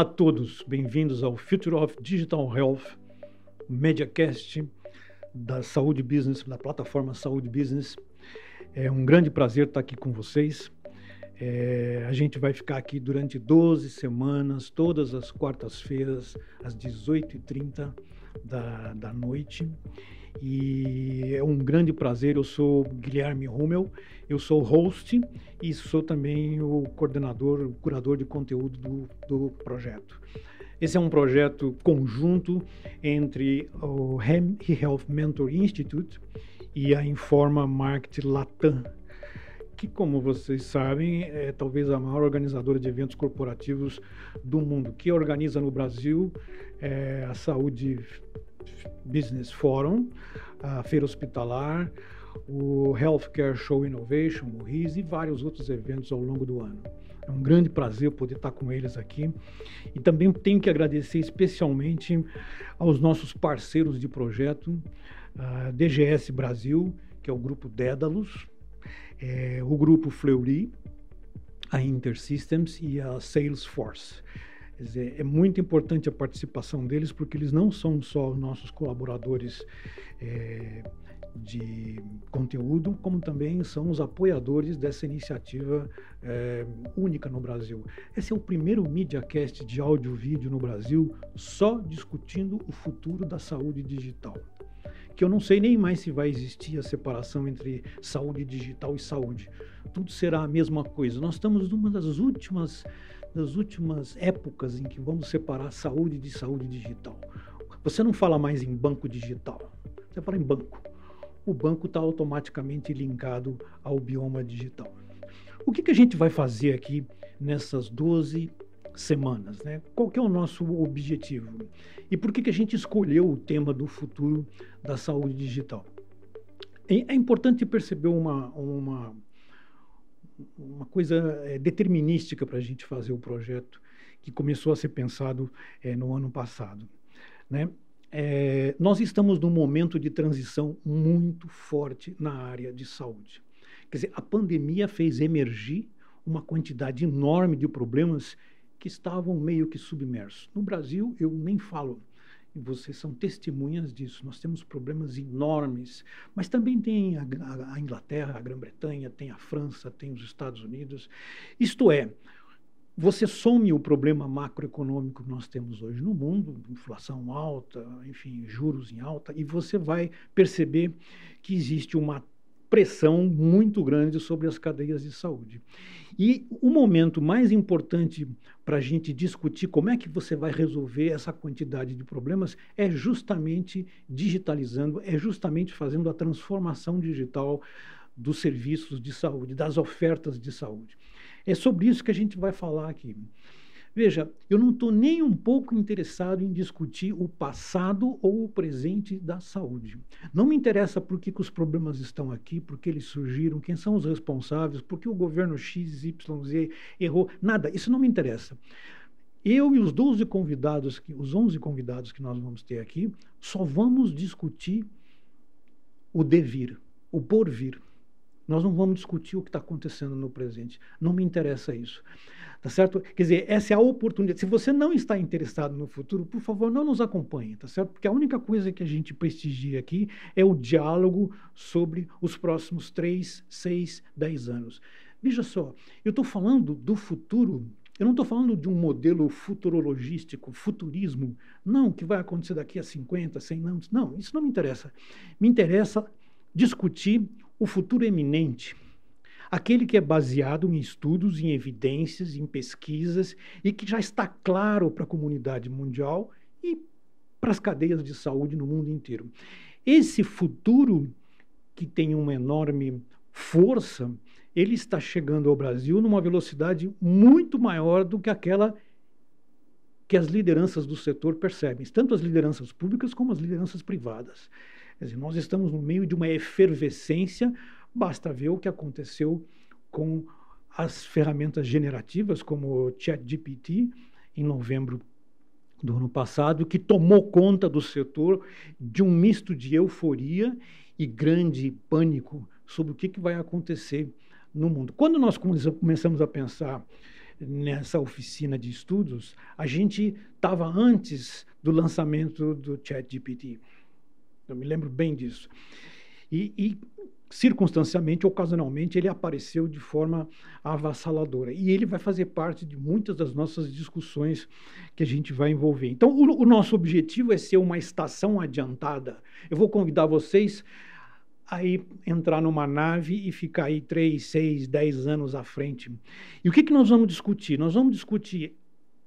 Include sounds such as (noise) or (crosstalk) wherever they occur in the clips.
Olá a todos, bem-vindos ao Future of Digital Health, MediaCast da Saúde Business, da plataforma Saúde Business. É um grande prazer estar aqui com vocês. É, a gente vai ficar aqui durante 12 semanas, todas as quartas-feiras, às 18h30 da, da noite. E é um grande prazer. Eu sou Guilherme Rummel, eu sou host e sou também o coordenador, o curador de conteúdo do, do projeto. Esse é um projeto conjunto entre o Health Mentor Institute e a Informa Market Latam, que, como vocês sabem, é talvez a maior organizadora de eventos corporativos do mundo, que organiza no Brasil é, a saúde Business Forum, a Feira Hospitalar, o Healthcare Show Innovation, o RIS e vários outros eventos ao longo do ano. É um grande prazer poder estar com eles aqui. E também tenho que agradecer especialmente aos nossos parceiros de projeto, a DGS Brasil, que é o grupo Dédalus, é, o grupo Fleury, a InterSystems e a Salesforce. Quer dizer, é muito importante a participação deles, porque eles não são só nossos colaboradores é, de conteúdo, como também são os apoiadores dessa iniciativa é, única no Brasil. Esse é o primeiro MediaCast de áudio e vídeo no Brasil só discutindo o futuro da saúde digital. Que eu não sei nem mais se vai existir a separação entre saúde digital e saúde. Tudo será a mesma coisa. Nós estamos numa das últimas das últimas épocas em que vamos separar saúde de saúde digital. Você não fala mais em banco digital, você fala em banco. O banco está automaticamente linkado ao bioma digital. O que, que a gente vai fazer aqui nessas 12 semanas? Né? Qual que é o nosso objetivo? E por que, que a gente escolheu o tema do futuro da saúde digital? É, é importante perceber uma, uma uma coisa é, determinística para a gente fazer o projeto que começou a ser pensado é, no ano passado. Né? É, nós estamos num momento de transição muito forte na área de saúde. Quer dizer, a pandemia fez emergir uma quantidade enorme de problemas que estavam meio que submersos. No Brasil, eu nem falo e vocês são testemunhas disso. Nós temos problemas enormes, mas também tem a, a, Inglaterra, a Grã-Bretanha, tem a França, tem os Estados Unidos. Isto é, você some o problema macroeconômico que nós temos hoje no mundo, inflação alta, enfim, juros em alta, e você vai perceber que existe uma pressão muito grande sobre as cadeias de saúde. E o momento mais importante para a gente discutir como é que você vai resolver essa quantidade de problemas é justamente digitalizando, é justamente fazendo a transformação digital dos serviços de saúde, das ofertas de saúde. É sobre isso que a gente vai falar aqui. Veja, eu não estou nem um pouco interessado em discutir o passado ou o presente da saúde. Não me interessa por que, que os problemas estão aqui, por que eles surgiram, quem são os responsáveis, por que o governo X, Y, Z errou. Nada, isso não me interessa. Eu e os 12 convidados, os 11 convidados que nós vamos ter aqui, só vamos discutir o devir, o porvir. Nós não vamos discutir o que está acontecendo no presente. Não me interessa isso. Tá certo? Quer dizer, essa é a oportunidade. Se você não está interessado no futuro, por favor, não nos acompanhe, tá certo? Porque a única coisa que a gente prestigia aqui é o diálogo sobre os próximos 3, 6, 10 anos. Veja só, eu estou falando do futuro eu não estou falando de um modelo futurologístico, futurismo, não, que vai acontecer daqui a 50, 100 anos. Não, isso não me interessa. Me interessa discutir o futuro eminente, aquele que é baseado em estudos, em evidências, em pesquisas e que já está claro para a comunidade mundial e para as cadeias de saúde no mundo inteiro. Esse futuro que tem uma enorme força, ele está chegando ao Brasil numa velocidade muito maior do que aquela que as lideranças do setor percebem, tanto as lideranças públicas como as lideranças privadas. Quer dizer, nós estamos no meio de uma efervescência Basta ver o que aconteceu com as ferramentas generativas, como o ChatGPT, em novembro do ano passado, que tomou conta do setor de um misto de euforia e grande pânico sobre o que, que vai acontecer no mundo. Quando nós começamos a pensar nessa oficina de estudos, a gente estava antes do lançamento do ChatGPT. Eu me lembro bem disso. E, e, circunstancialmente, ocasionalmente, ele apareceu de forma avassaladora. E ele vai fazer parte de muitas das nossas discussões que a gente vai envolver. Então, o, o nosso objetivo é ser uma estação adiantada. Eu vou convidar vocês aí entrar numa nave e ficar aí três, seis, dez anos à frente. E o que, que nós vamos discutir? Nós vamos discutir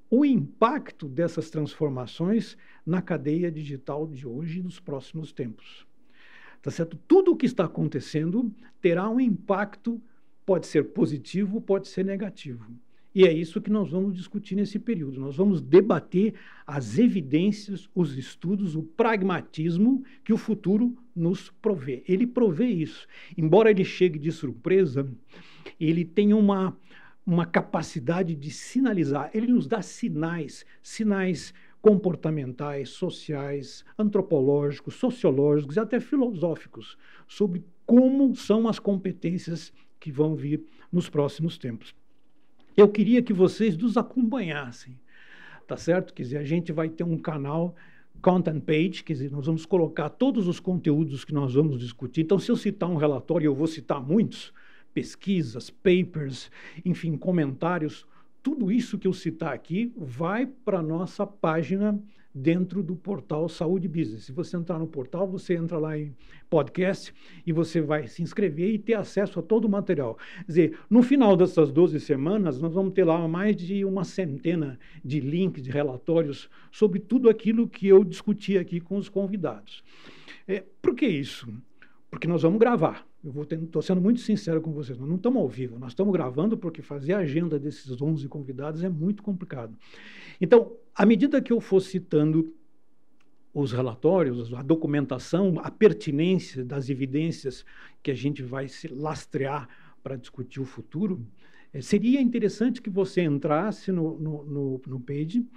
o impacto dessas transformações na cadeia digital de hoje e nos próximos tempos. Tá certo? Tudo o que está acontecendo terá um impacto, pode ser positivo, pode ser negativo. E é isso que nós vamos discutir nesse período. Nós vamos debater as evidências, os estudos, o pragmatismo que o futuro nos provê. Ele provê isso. Embora ele chegue de surpresa, ele tem uma, uma capacidade de sinalizar. Ele nos dá sinais, sinais comportamentais, sociais, antropológicos, sociológicos e até filosóficos sobre como são as competências que vão vir nos próximos tempos. Eu queria que vocês nos acompanhassem, tá certo? Quer dizer, a gente vai ter um canal content page, quer dizer, nós vamos colocar todos os conteúdos que nós vamos discutir. Então, se eu citar um relatório, eu vou citar muitos, pesquisas, papers, enfim, comentários, tudo isso que eu citar aqui vai para a nossa página dentro do portal Saúde Business. Se você entrar no portal, você entra lá em podcast e você vai se inscrever e ter acesso a todo o material. Quer dizer, no final dessas 12 semanas, nós vamos ter lá mais de uma centena de links, de relatórios sobre tudo aquilo que eu discuti aqui com os convidados. É, por que isso? Porque nós vamos gravar. Eu estou sendo muito sincero com vocês, nós não estamos ao vivo, nós estamos gravando porque fazer a agenda desses 11 convidados é muito complicado. Então, à medida que eu for citando os relatórios, a documentação, a pertinência das evidências que a gente vai se lastrear para discutir o futuro, eh, seria interessante que você entrasse no, no, no, no page,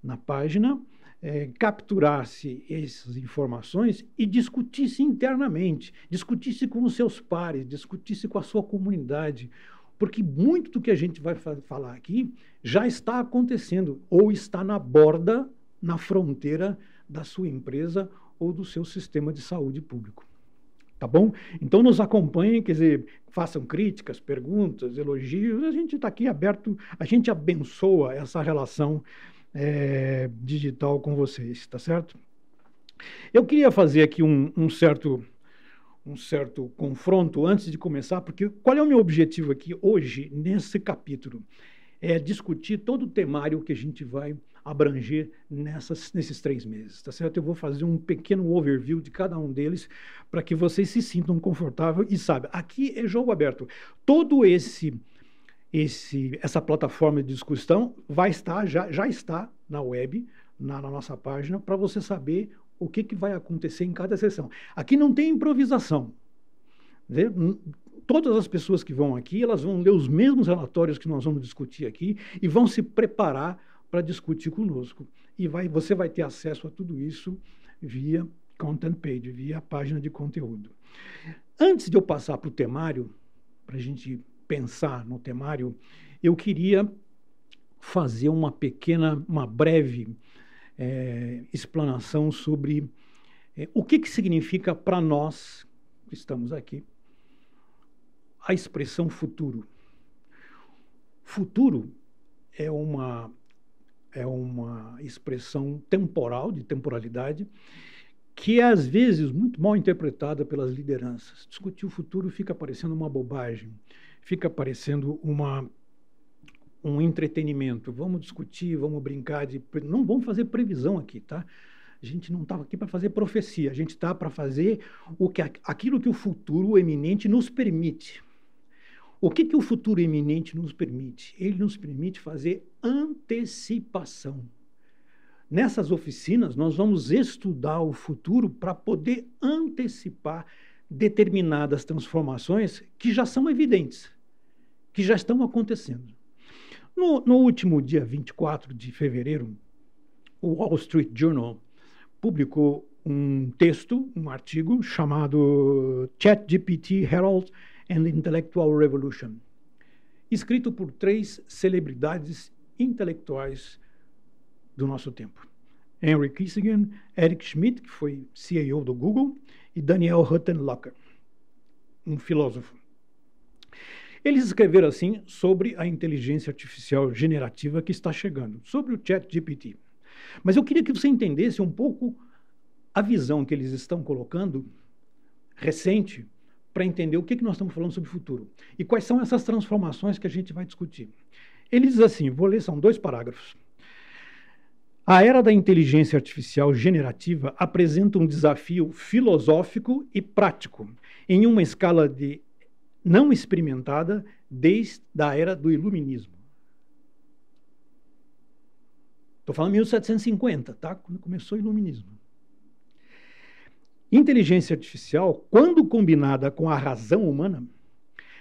na página, é, capturasse essas informações e discutisse internamente, discutisse com os seus pares, discutisse com a sua comunidade, porque muito do que a gente vai fa falar aqui já está acontecendo ou está na borda, na fronteira da sua empresa ou do seu sistema de saúde público. Tá bom? Então nos acompanhem, quer dizer, façam críticas, perguntas, elogios. A gente está aqui aberto, a gente abençoa essa relação é, digital com vocês, tá certo? Eu queria fazer aqui um, um, certo um certo confronto antes de começar, porque qual é o meu objetivo aqui hoje nesse capítulo? É discutir todo o temário que a gente vai abranger nessas, nesses três meses, tá certo? Eu vou fazer um pequeno overview de cada um deles para que vocês se sintam confortáveis e saibam. Aqui é jogo aberto. Todo esse esse, essa plataforma de discussão vai estar, já, já está na web, na, na nossa página, para você saber o que, que vai acontecer em cada sessão. Aqui não tem improvisação. Né? Todas as pessoas que vão aqui, elas vão ler os mesmos relatórios que nós vamos discutir aqui e vão se preparar para discutir conosco. E vai, você vai ter acesso a tudo isso via content page, via página de conteúdo. Antes de eu passar para o temário, para a gente pensar no temário, eu queria fazer uma pequena, uma breve é, explanação sobre é, o que, que significa para nós que estamos aqui a expressão futuro. Futuro é uma é uma expressão temporal de temporalidade que é às vezes muito mal interpretada pelas lideranças. Discutir o futuro fica parecendo uma bobagem fica parecendo uma, um entretenimento. Vamos discutir, vamos brincar de. Não vamos fazer previsão aqui, tá? A gente não estava aqui para fazer profecia, a gente está para fazer o que, aquilo que o futuro eminente nos permite. O que, que o futuro eminente nos permite? Ele nos permite fazer antecipação. Nessas oficinas, nós vamos estudar o futuro para poder antecipar determinadas transformações que já são evidentes que já estão acontecendo. No, no último dia 24 de fevereiro, o Wall Street Journal publicou um texto, um artigo chamado ChatGPT Herald and Intellectual Revolution. escrito por três celebridades intelectuais do nosso tempo. Henry Kissinger, Eric Schmidt, que foi CEO do Google, e Daniel Huttenlocher, um filósofo. Eles escreveram assim sobre a inteligência artificial generativa que está chegando, sobre o Chat GPT. Mas eu queria que você entendesse um pouco a visão que eles estão colocando recente para entender o que, que nós estamos falando sobre o futuro e quais são essas transformações que a gente vai discutir. Ele diz assim: vou ler, são dois parágrafos. A era da inteligência artificial generativa apresenta um desafio filosófico e prático, em uma escala de não experimentada desde a era do iluminismo. Estou falando 1750, tá? Quando começou o iluminismo. Inteligência artificial, quando combinada com a razão humana,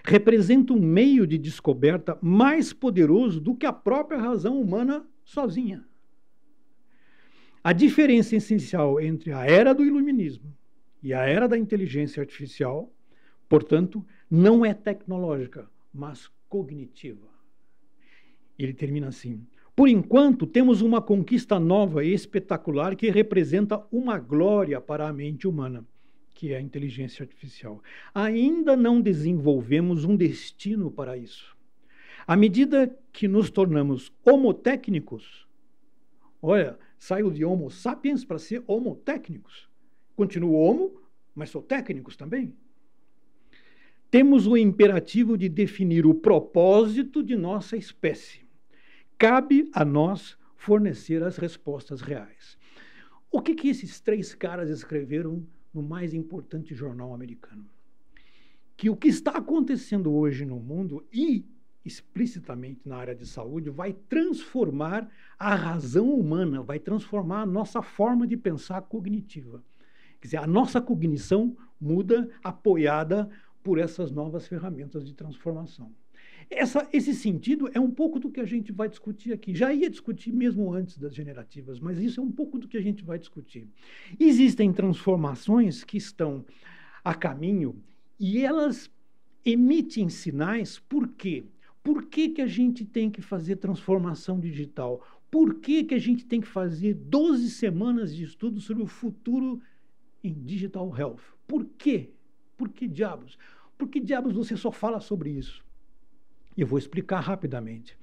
representa um meio de descoberta mais poderoso do que a própria razão humana sozinha. A diferença essencial entre a era do iluminismo e a era da inteligência artificial, portanto, não é tecnológica, mas cognitiva. Ele termina assim: por enquanto, temos uma conquista nova e espetacular que representa uma glória para a mente humana, que é a inteligência artificial. Ainda não desenvolvemos um destino para isso. À medida que nos tornamos homotécnicos, olha, saiu de Homo sapiens para ser homotécnicos. Continuo homo, mas sou técnicos também. Temos o imperativo de definir o propósito de nossa espécie Cabe a nós fornecer as respostas reais. O que, que esses três caras escreveram no mais importante jornal americano? Que o que está acontecendo hoje no mundo e explicitamente na área de saúde vai transformar a razão humana, vai transformar a nossa forma de pensar cognitiva. Quer dizer, a nossa cognição muda apoiada por essas novas ferramentas de transformação. Essa, esse sentido é um pouco do que a gente vai discutir aqui. Já ia discutir mesmo antes das generativas, mas isso é um pouco do que a gente vai discutir. Existem transformações que estão a caminho e elas emitem sinais por quê? Por que, que a gente tem que fazer transformação digital? Por que, que a gente tem que fazer 12 semanas de estudo sobre o futuro em digital health? Por quê? Por que diabos? Por que diabos você só fala sobre isso? Eu vou explicar rapidamente.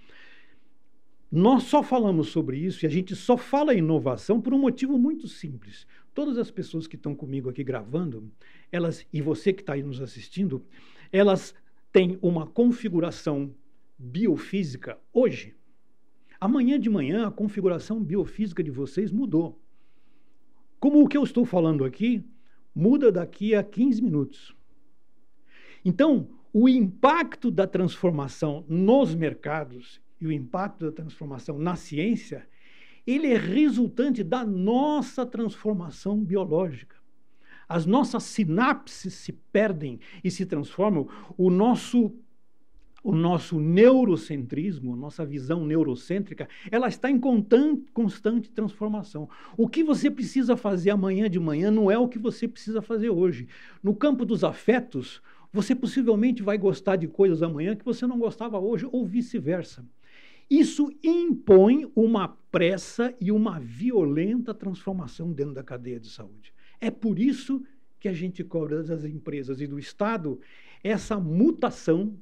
Nós só falamos sobre isso e a gente só fala inovação por um motivo muito simples. Todas as pessoas que estão comigo aqui gravando, elas e você que está aí nos assistindo, elas têm uma configuração biofísica hoje. Amanhã de manhã a configuração biofísica de vocês mudou. Como o que eu estou falando aqui muda daqui a 15 minutos. Então, o impacto da transformação nos mercados e o impacto da transformação na ciência, ele é resultante da nossa transformação biológica. As nossas sinapses se perdem e se transformam, o nosso o nosso neurocentrismo, nossa visão neurocêntrica, ela está em constante transformação. O que você precisa fazer amanhã de manhã não é o que você precisa fazer hoje. No campo dos afetos, você possivelmente vai gostar de coisas amanhã que você não gostava hoje, ou vice-versa. Isso impõe uma pressa e uma violenta transformação dentro da cadeia de saúde. É por isso que a gente cobra das empresas e do Estado essa mutação,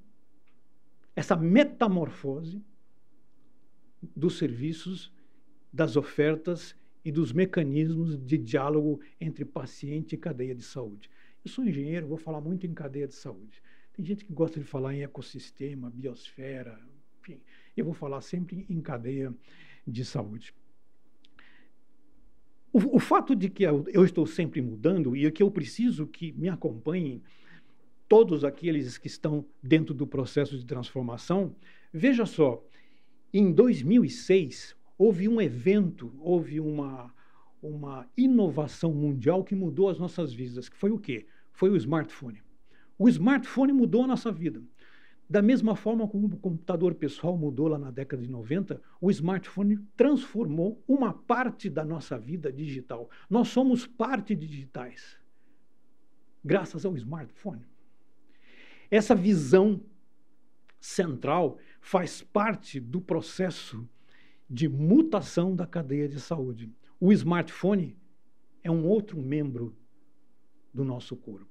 essa metamorfose dos serviços, das ofertas e dos mecanismos de diálogo entre paciente e cadeia de saúde. Eu sou engenheiro, vou falar muito em cadeia de saúde. Tem gente que gosta de falar em ecossistema, biosfera, enfim. Eu vou falar sempre em cadeia de saúde. O, o fato de que eu, eu estou sempre mudando e que eu preciso que me acompanhem todos aqueles que estão dentro do processo de transformação, veja só, em 2006 houve um evento, houve uma uma inovação mundial que mudou as nossas vidas, que foi o quê? Foi o smartphone. O smartphone mudou a nossa vida. Da mesma forma como o computador pessoal mudou lá na década de 90, o smartphone transformou uma parte da nossa vida digital. Nós somos parte digitais, graças ao smartphone. Essa visão central, faz parte do processo de mutação da cadeia de saúde. O smartphone é um outro membro do nosso corpo.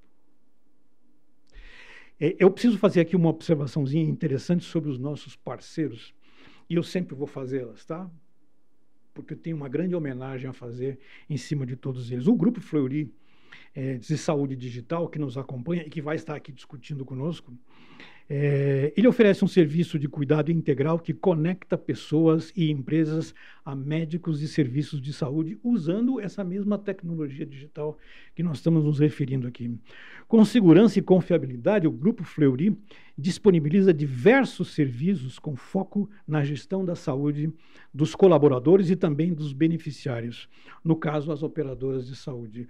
É, eu preciso fazer aqui uma observaçãozinha interessante sobre os nossos parceiros, e eu sempre vou fazê-las, tá? Porque eu tenho uma grande homenagem a fazer em cima de todos eles. O Grupo Fleury de Saúde Digital, que nos acompanha e que vai estar aqui discutindo conosco, é, ele oferece um serviço de cuidado integral que conecta pessoas e empresas a médicos e serviços de saúde usando essa mesma tecnologia digital que nós estamos nos referindo aqui. Com segurança e confiabilidade, o Grupo Fleury disponibiliza diversos serviços com foco na gestão da saúde dos colaboradores e também dos beneficiários, no caso, as operadoras de saúde.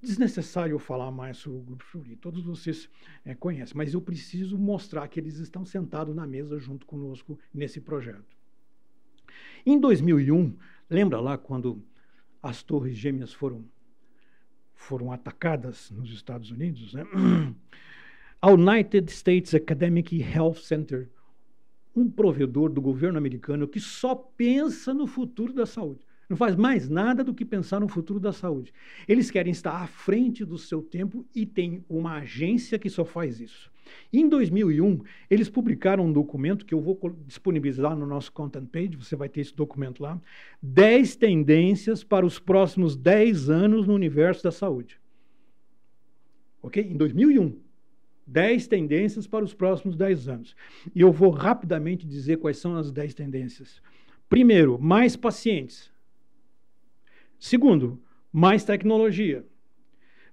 Desnecessário falar mais sobre o Grupo Fleury, todos vocês é, conhecem, mas eu preciso mostrar que eles estão sentados na mesa junto conosco nesse projeto. Em 2001, lembra lá quando as Torres Gêmeas foram foram atacadas nos Estados Unidos, né? (clears throat) A United States Academic Health Center, um provedor do governo americano que só pensa no futuro da saúde. Não faz mais nada do que pensar no futuro da saúde. Eles querem estar à frente do seu tempo e tem uma agência que só faz isso. Em 2001, eles publicaram um documento que eu vou disponibilizar no nosso content page, você vai ter esse documento lá, 10 tendências para os próximos 10 anos no universo da saúde. Ok? Em 2001. 10 tendências para os próximos 10 anos. E eu vou rapidamente dizer quais são as 10 tendências. Primeiro, mais pacientes. Segundo, mais tecnologia.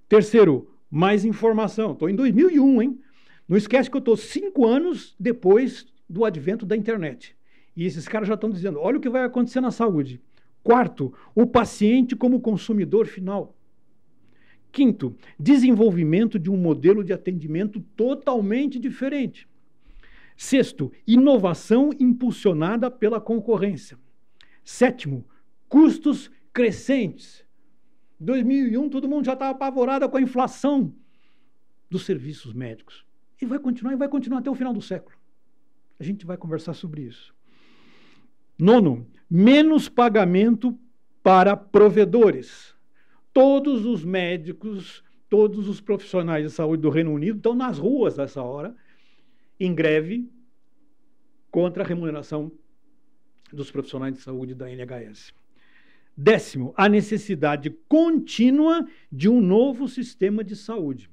Terceiro, mais informação. Estou em 2001, hein? Não esquece que eu estou cinco anos depois do advento da internet. E esses caras já estão dizendo: olha o que vai acontecer na saúde. Quarto, o paciente como consumidor final. Quinto, desenvolvimento de um modelo de atendimento totalmente diferente. Sexto, inovação impulsionada pela concorrência. Sétimo, custos crescentes. 2001, todo mundo já estava apavorado com a inflação dos serviços médicos. E vai continuar, e vai continuar até o final do século. A gente vai conversar sobre isso. Nono, menos pagamento para provedores. Todos os médicos, todos os profissionais de saúde do Reino Unido estão nas ruas nessa hora, em greve contra a remuneração dos profissionais de saúde da NHS. Décimo, a necessidade contínua de um novo sistema de saúde.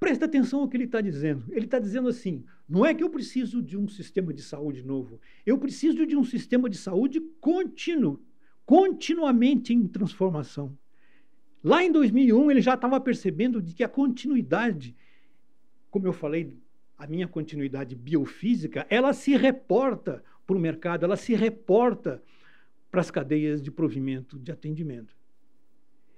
Presta atenção ao que ele está dizendo. Ele está dizendo assim: não é que eu preciso de um sistema de saúde novo, eu preciso de um sistema de saúde contínuo, continuamente em transformação. Lá em 2001, ele já estava percebendo de que a continuidade, como eu falei, a minha continuidade biofísica, ela se reporta para o mercado, ela se reporta para as cadeias de provimento de atendimento.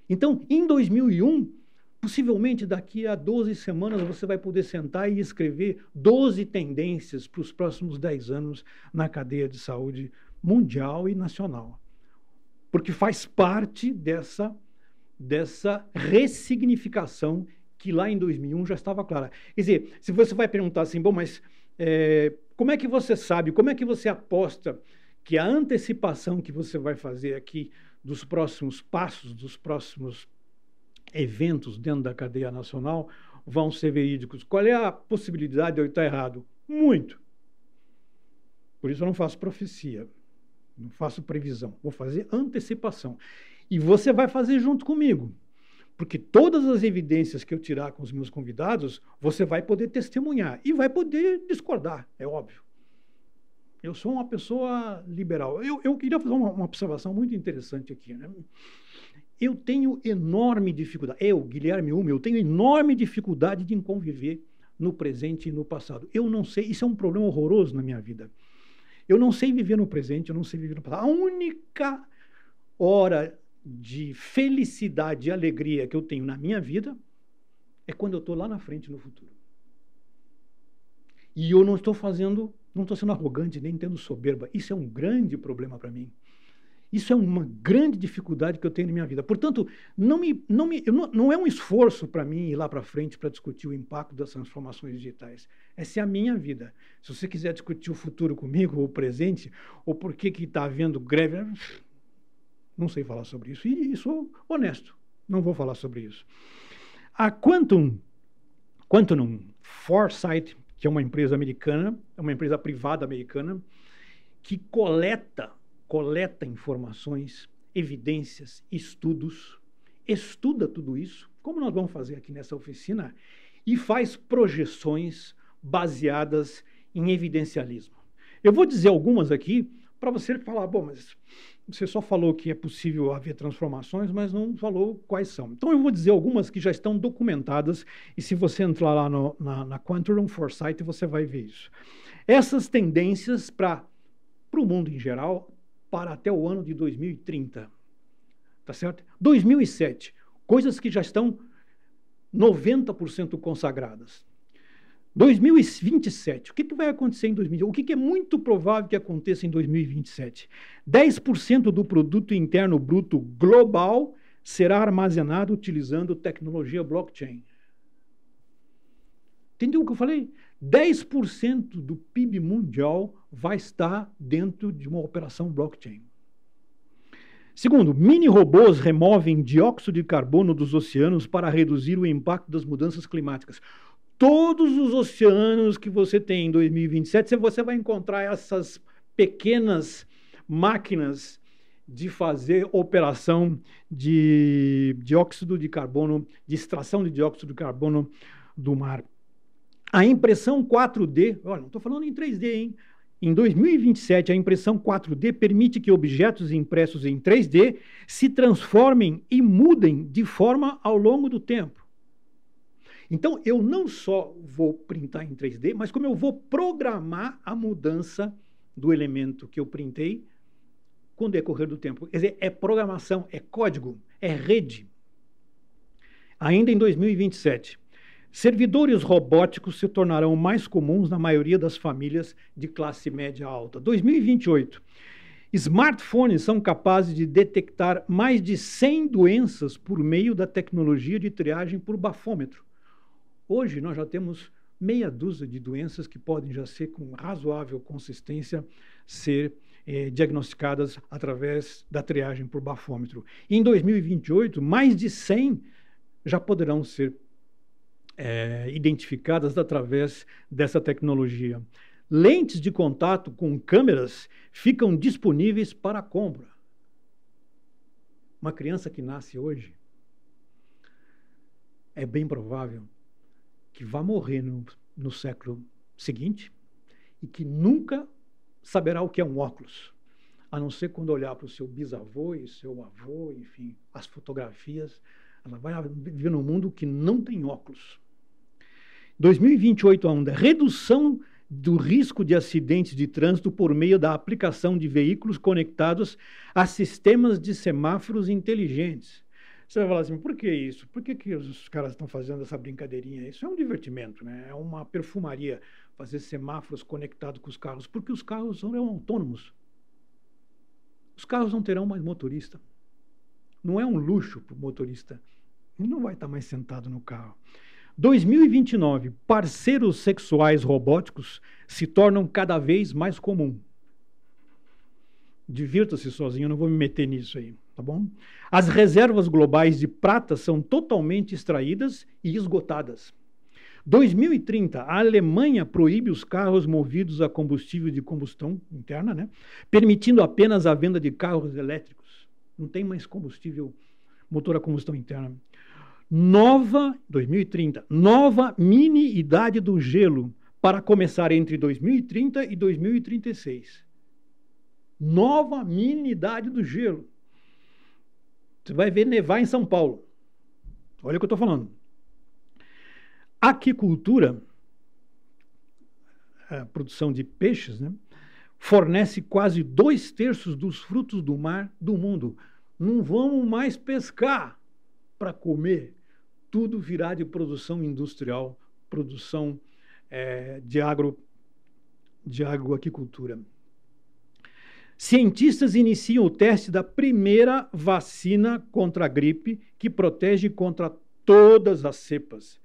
Então, em 2001, Possivelmente daqui a 12 semanas você vai poder sentar e escrever 12 tendências para os próximos 10 anos na cadeia de saúde mundial e nacional. Porque faz parte dessa, dessa ressignificação que lá em 2001 já estava clara. Quer dizer, se você vai perguntar assim, bom, mas é, como é que você sabe, como é que você aposta que a antecipação que você vai fazer aqui dos próximos passos, dos próximos eventos dentro da cadeia nacional vão ser verídicos. Qual é a possibilidade de eu estar errado? Muito. Por isso eu não faço profecia, não faço previsão, vou fazer antecipação. E você vai fazer junto comigo. Porque todas as evidências que eu tirar com os meus convidados, você vai poder testemunhar e vai poder discordar, é óbvio. Eu sou uma pessoa liberal. Eu, eu queria fazer uma, uma observação muito interessante aqui. Né? Eu tenho enorme dificuldade, eu, Guilherme Hume, eu tenho enorme dificuldade de conviver no presente e no passado. Eu não sei, isso é um problema horroroso na minha vida. Eu não sei viver no presente, eu não sei viver no passado. A única hora de felicidade e alegria que eu tenho na minha vida é quando eu estou lá na frente no futuro. E eu não estou fazendo, não estou sendo arrogante nem tendo soberba. Isso é um grande problema para mim. Isso é uma grande dificuldade que eu tenho na minha vida. Portanto, não, me, não, me, não, não é um esforço para mim ir lá para frente para discutir o impacto das transformações digitais. Essa é a minha vida. Se você quiser discutir o futuro comigo, ou o presente, ou por que está havendo greve, não sei falar sobre isso. E, e sou honesto, não vou falar sobre isso. A Quantum, Quantum Foresight, que é uma empresa americana, é uma empresa privada americana, que coleta coleta informações, evidências, estudos, estuda tudo isso, como nós vamos fazer aqui nessa oficina, e faz projeções baseadas em evidencialismo. Eu vou dizer algumas aqui para você falar, bom, mas você só falou que é possível haver transformações, mas não falou quais são. Então eu vou dizer algumas que já estão documentadas, e se você entrar lá no, na, na Quantum Foresight, você vai ver isso. Essas tendências para o mundo em geral para até o ano de 2030. Tá certo? 2007, coisas que já estão 90% consagradas. 2027, o que, que vai acontecer em 2027? O que, que é muito provável que aconteça em 2027? 10% do produto interno bruto global será armazenado utilizando tecnologia blockchain. Entendeu o que eu falei? 10% do PIB mundial vai estar dentro de uma operação blockchain. Segundo, mini robôs removem dióxido de carbono dos oceanos para reduzir o impacto das mudanças climáticas. Todos os oceanos que você tem em 2027, você vai encontrar essas pequenas máquinas de fazer operação de dióxido de carbono, de extração de dióxido de carbono do mar. A impressão 4D, olha, não estou falando em 3D, hein? Em 2027, a impressão 4D permite que objetos impressos em 3D se transformem e mudem de forma ao longo do tempo. Então, eu não só vou printar em 3D, mas como eu vou programar a mudança do elemento que eu printei com o decorrer do tempo. Quer dizer, é programação, é código, é rede. Ainda em 2027, Servidores robóticos se tornarão mais comuns na maioria das famílias de classe média alta. 2028. Smartphones são capazes de detectar mais de 100 doenças por meio da tecnologia de triagem por bafômetro. Hoje nós já temos meia dúzia de doenças que podem já ser com razoável consistência ser eh, diagnosticadas através da triagem por bafômetro. Em 2028, mais de 100 já poderão ser é, identificadas através dessa tecnologia. Lentes de contato com câmeras ficam disponíveis para compra. Uma criança que nasce hoje é bem provável que vá morrer no, no século seguinte e que nunca saberá o que é um óculos, a não ser quando olhar para o seu bisavô e seu avô, enfim, as fotografias. Ela vai viver num mundo que não tem óculos. 2028 ainda, redução do risco de acidentes de trânsito por meio da aplicação de veículos conectados a sistemas de semáforos inteligentes. Você vai falar assim, por que isso? Por que, que os caras estão fazendo essa brincadeirinha? Isso é um divertimento, né? é uma perfumaria fazer semáforos conectados com os carros, porque os carros são autônomos. Os carros não terão mais motorista. Não é um luxo para o motorista. Ele não vai estar mais sentado no carro. 2029, parceiros sexuais robóticos se tornam cada vez mais comum. Divirta-se sozinho, não vou me meter nisso aí, tá bom? As reservas globais de prata são totalmente extraídas e esgotadas. 2030, a Alemanha proíbe os carros movidos a combustível de combustão interna, né? permitindo apenas a venda de carros elétricos. Não tem mais combustível, motor a combustão interna nova 2030, nova mini idade do gelo para começar entre 2030 e 2036. Nova mini idade do gelo. Você vai ver nevar em São Paulo. Olha o que eu estou falando. Aquicultura, a produção de peixes, né, fornece quase dois terços dos frutos do mar do mundo. Não vamos mais pescar para comer tudo virá de produção industrial, produção é, de, agro, de agroaquicultura. Cientistas iniciam o teste da primeira vacina contra a gripe que protege contra todas as cepas.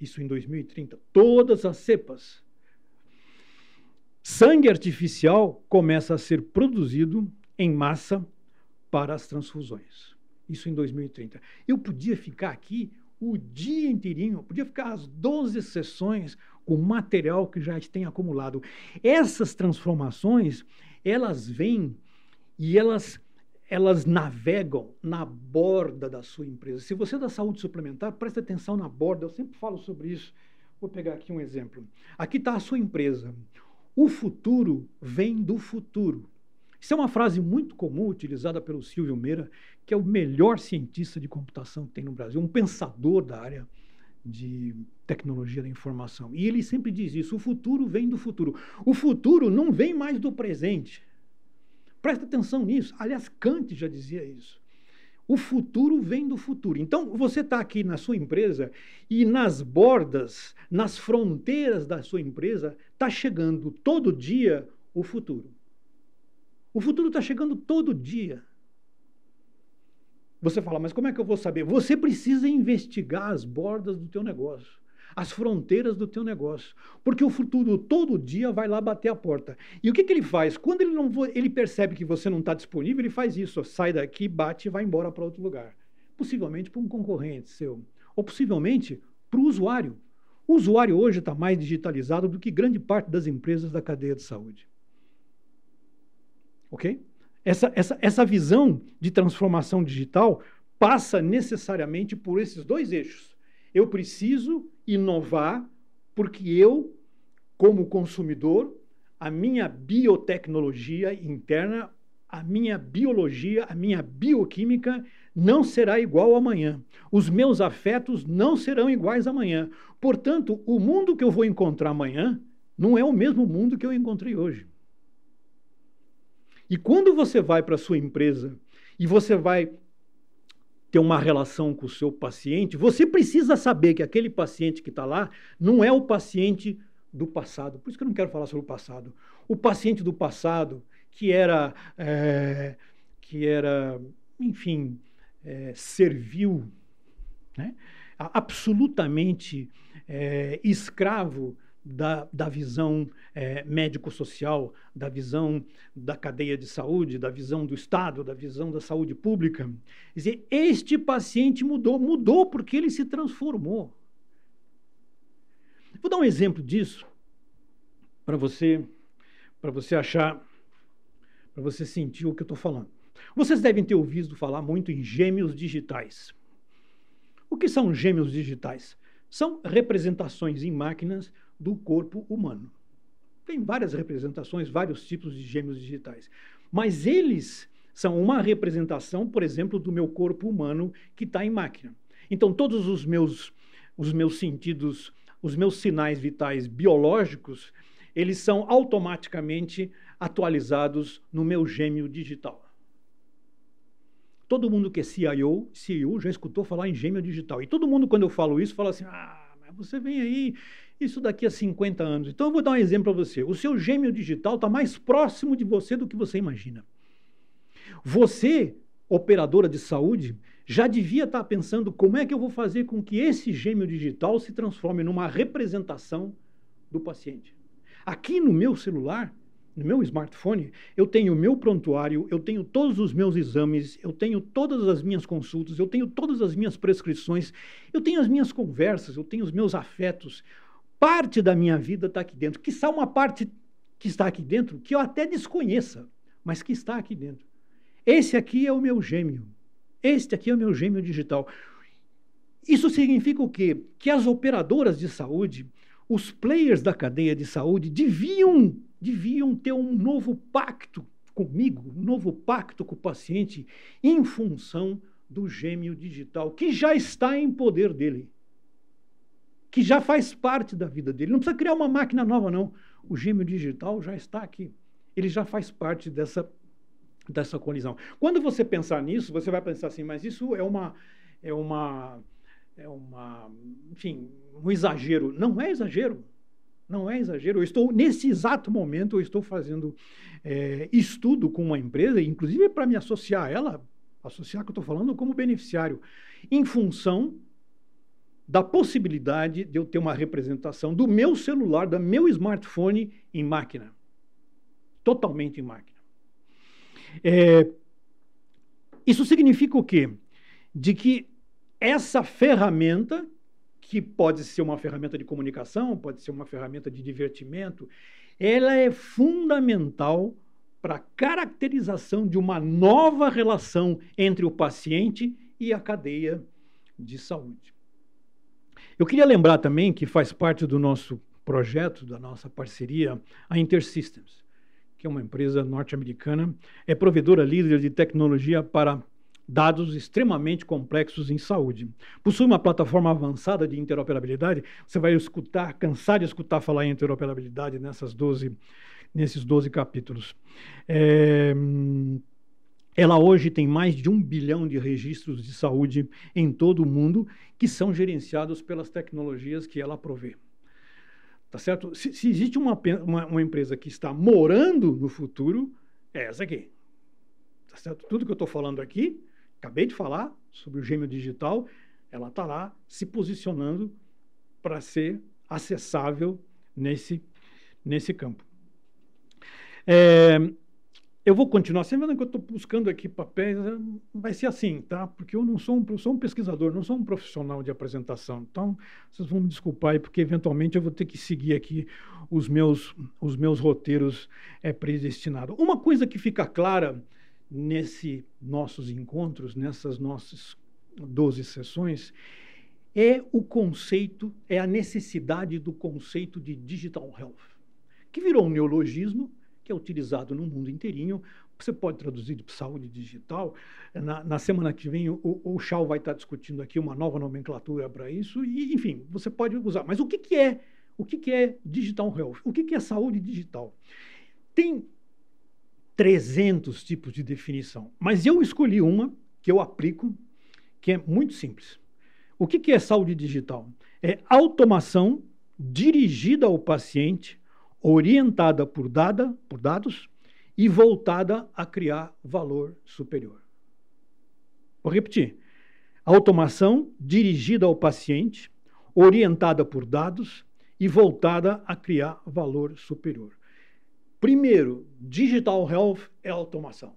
Isso em 2030. Todas as cepas. Sangue artificial começa a ser produzido em massa para as transfusões. Isso em 2030. Eu podia ficar aqui o dia inteirinho, podia ficar as 12 sessões com material que já tem acumulado. Essas transformações, elas vêm e elas elas navegam na borda da sua empresa. Se você é da saúde suplementar, preste atenção na borda. Eu sempre falo sobre isso. Vou pegar aqui um exemplo. Aqui está a sua empresa. O futuro vem do futuro. Isso é uma frase muito comum utilizada pelo Silvio Meira, que é o melhor cientista de computação que tem no Brasil, um pensador da área de tecnologia da informação. E ele sempre diz isso: o futuro vem do futuro. O futuro não vem mais do presente. Presta atenção nisso. Aliás, Kant já dizia isso. O futuro vem do futuro. Então, você está aqui na sua empresa e nas bordas, nas fronteiras da sua empresa, está chegando todo dia o futuro. O futuro está chegando todo dia. Você fala, mas como é que eu vou saber? Você precisa investigar as bordas do teu negócio as fronteiras do teu negócio. Porque o futuro todo dia vai lá bater a porta. E o que, que ele faz? Quando ele, não, ele percebe que você não está disponível, ele faz isso. sai daqui, bate e vai embora para outro lugar. Possivelmente para um concorrente seu. Ou possivelmente para o usuário. O usuário hoje está mais digitalizado do que grande parte das empresas da cadeia de saúde. Ok? Essa, essa, essa visão de transformação digital passa necessariamente por esses dois eixos. Eu preciso inovar, porque eu, como consumidor, a minha biotecnologia interna, a minha biologia, a minha bioquímica não será igual amanhã. Os meus afetos não serão iguais amanhã. Portanto, o mundo que eu vou encontrar amanhã não é o mesmo mundo que eu encontrei hoje. E quando você vai para a sua empresa e você vai ter uma relação com o seu paciente, você precisa saber que aquele paciente que está lá não é o paciente do passado. Por isso que eu não quero falar sobre o passado. O paciente do passado, que era, é, que era enfim, é, servil, né? absolutamente é, escravo da, da visão é, médico-social, da visão da cadeia de saúde, da visão do Estado, da visão da saúde pública. Quer dizer, este paciente mudou, mudou porque ele se transformou. Vou dar um exemplo disso para você, para você achar, para você sentir o que eu estou falando. Vocês devem ter ouvido falar muito em gêmeos digitais. O que são gêmeos digitais? São representações em máquinas do corpo humano. Tem várias representações, vários tipos de gêmeos digitais. Mas eles são uma representação, por exemplo, do meu corpo humano que está em máquina. Então, todos os meus, os meus sentidos, os meus sinais vitais biológicos, eles são automaticamente atualizados no meu gêmeo digital. Todo mundo que é CIO, já escutou falar em gêmeo digital. E todo mundo, quando eu falo isso, fala assim: ah, mas você vem aí isso daqui a 50 anos. Então eu vou dar um exemplo para você. O seu gêmeo digital está mais próximo de você do que você imagina. Você, operadora de saúde, já devia estar tá pensando como é que eu vou fazer com que esse gêmeo digital se transforme numa representação do paciente. Aqui no meu celular, no meu smartphone, eu tenho o meu prontuário, eu tenho todos os meus exames, eu tenho todas as minhas consultas, eu tenho todas as minhas prescrições, eu tenho as minhas conversas, eu tenho os meus afetos, parte da minha vida está aqui dentro. Que uma parte que está aqui dentro que eu até desconheça, mas que está aqui dentro. Esse aqui é o meu gêmeo. Este aqui é o meu gêmeo digital. Isso significa o quê? Que as operadoras de saúde, os players da cadeia de saúde, deviam, deviam ter um novo pacto comigo, um novo pacto com o paciente, em função do gêmeo digital, que já está em poder dele que já faz parte da vida dele. Não precisa criar uma máquina nova, não. O gêmeo digital já está aqui. Ele já faz parte dessa, dessa colisão. Quando você pensar nisso, você vai pensar assim, mas isso é uma. É uma é uma, enfim, um exagero. Não é exagero. Não é exagero. Eu estou, nesse exato momento, eu estou fazendo é, estudo com uma empresa, inclusive para me associar a ela, associar que eu estou falando como beneficiário, em função da possibilidade de eu ter uma representação do meu celular, do meu smartphone em máquina. Totalmente em máquina. É, isso significa o quê? De que essa ferramenta, que pode ser uma ferramenta de comunicação, pode ser uma ferramenta de divertimento, ela é fundamental para a caracterização de uma nova relação entre o paciente e a cadeia de saúde. Eu queria lembrar também que faz parte do nosso projeto, da nossa parceria, a InterSystems, que é uma empresa norte-americana, é provedora líder de tecnologia para dados extremamente complexos em saúde. Possui uma plataforma avançada de interoperabilidade. Você vai escutar, cansar de escutar falar em interoperabilidade nessas 12, nesses 12 capítulos. É, ela hoje tem mais de um bilhão de registros de saúde em todo o mundo que são gerenciados pelas tecnologias que ela provê. Tá certo? Se, se existe uma, uma, uma, empresa que está morando no futuro, é essa aqui. Tá certo? Tudo que eu estou falando aqui, acabei de falar sobre o gêmeo digital, ela está lá se posicionando para ser acessável nesse, nesse campo. É, eu vou continuar, você vendo que eu estou buscando aqui papéis, é, vai ser assim, tá? Porque eu não sou um, sou um pesquisador, não sou um profissional de apresentação. Então, vocês vão me desculpar aí, porque eventualmente eu vou ter que seguir aqui os meus, os meus roteiros é, predestinados. Uma coisa que fica clara nesses nossos encontros, nessas nossas 12 sessões, é o conceito, é a necessidade do conceito de digital health, que virou um neologismo que é utilizado no mundo inteirinho. Você pode traduzir de saúde digital. Na, na semana que vem, o, o Chau vai estar discutindo aqui uma nova nomenclatura para isso. E, enfim, você pode usar. Mas o que, que é o que, que é digital health? O que, que é saúde digital? Tem 300 tipos de definição, mas eu escolhi uma que eu aplico, que é muito simples. O que, que é saúde digital? É automação dirigida ao paciente orientada por, dada, por dados e voltada a criar valor superior. Vou repetir. Automação dirigida ao paciente, orientada por dados e voltada a criar valor superior. Primeiro, digital health é automação.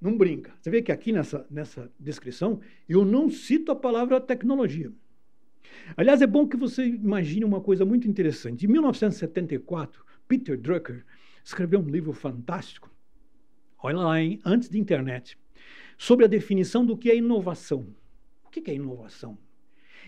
Não brinca. Você vê que aqui nessa, nessa descrição eu não cito a palavra tecnologia. Aliás, é bom que você imagine uma coisa muito interessante. Em 1974, Peter Drucker escreveu um livro fantástico, olha lá, hein? antes de internet, sobre a definição do que é inovação. O que é inovação?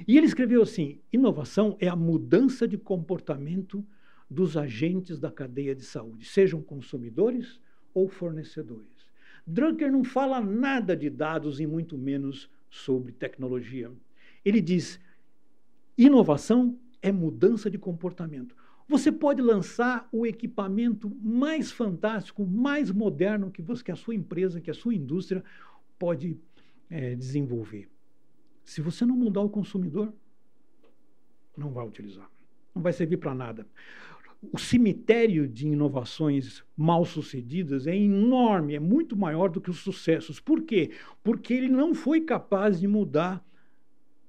E ele escreveu assim: inovação é a mudança de comportamento dos agentes da cadeia de saúde, sejam consumidores ou fornecedores. Drucker não fala nada de dados e muito menos sobre tecnologia. Ele diz: Inovação é mudança de comportamento. Você pode lançar o equipamento mais fantástico, mais moderno que, você, que a sua empresa, que a sua indústria pode é, desenvolver. Se você não mudar o consumidor, não vai utilizar. Não vai servir para nada. O cemitério de inovações mal sucedidas é enorme, é muito maior do que os sucessos. Por quê? Porque ele não foi capaz de mudar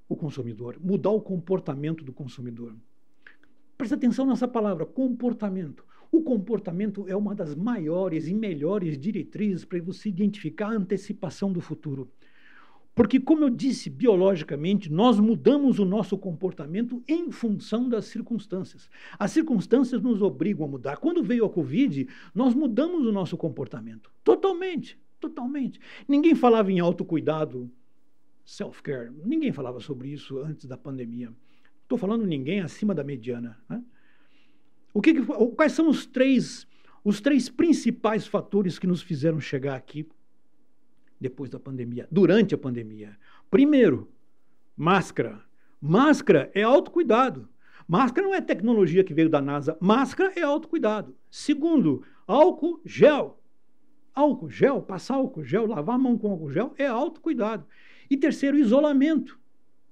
o consumidor, mudar o comportamento do consumidor. Presta atenção nessa palavra, comportamento. O comportamento é uma das maiores e melhores diretrizes para você identificar a antecipação do futuro. Porque, como eu disse, biologicamente, nós mudamos o nosso comportamento em função das circunstâncias. As circunstâncias nos obrigam a mudar. Quando veio a Covid, nós mudamos o nosso comportamento. Totalmente, totalmente. Ninguém falava em autocuidado self-care. Ninguém falava sobre isso antes da pandemia. Estou falando ninguém acima da mediana. Né? O que, quais são os três, os três principais fatores que nos fizeram chegar aqui depois da pandemia, durante a pandemia? Primeiro, máscara. Máscara é autocuidado. Máscara não é tecnologia que veio da NASA. Máscara é autocuidado. Segundo, álcool gel. Álcool gel, passar álcool gel, lavar a mão com álcool gel é autocuidado. E terceiro, isolamento.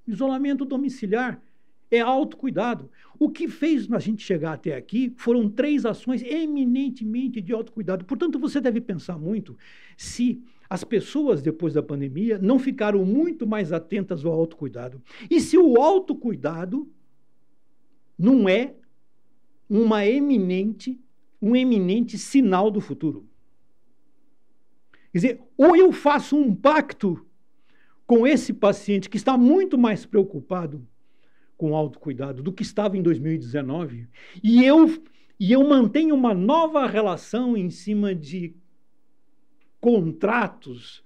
Isolamento domiciliar é autocuidado. O que fez a gente chegar até aqui foram três ações eminentemente de autocuidado. Portanto, você deve pensar muito se as pessoas, depois da pandemia, não ficaram muito mais atentas ao autocuidado. E se o autocuidado não é uma eminente, um eminente sinal do futuro. Quer dizer, ou eu faço um pacto com esse paciente que está muito mais preocupado com autocuidado do que estava em 2019, e eu, e eu mantenho uma nova relação em cima de contratos,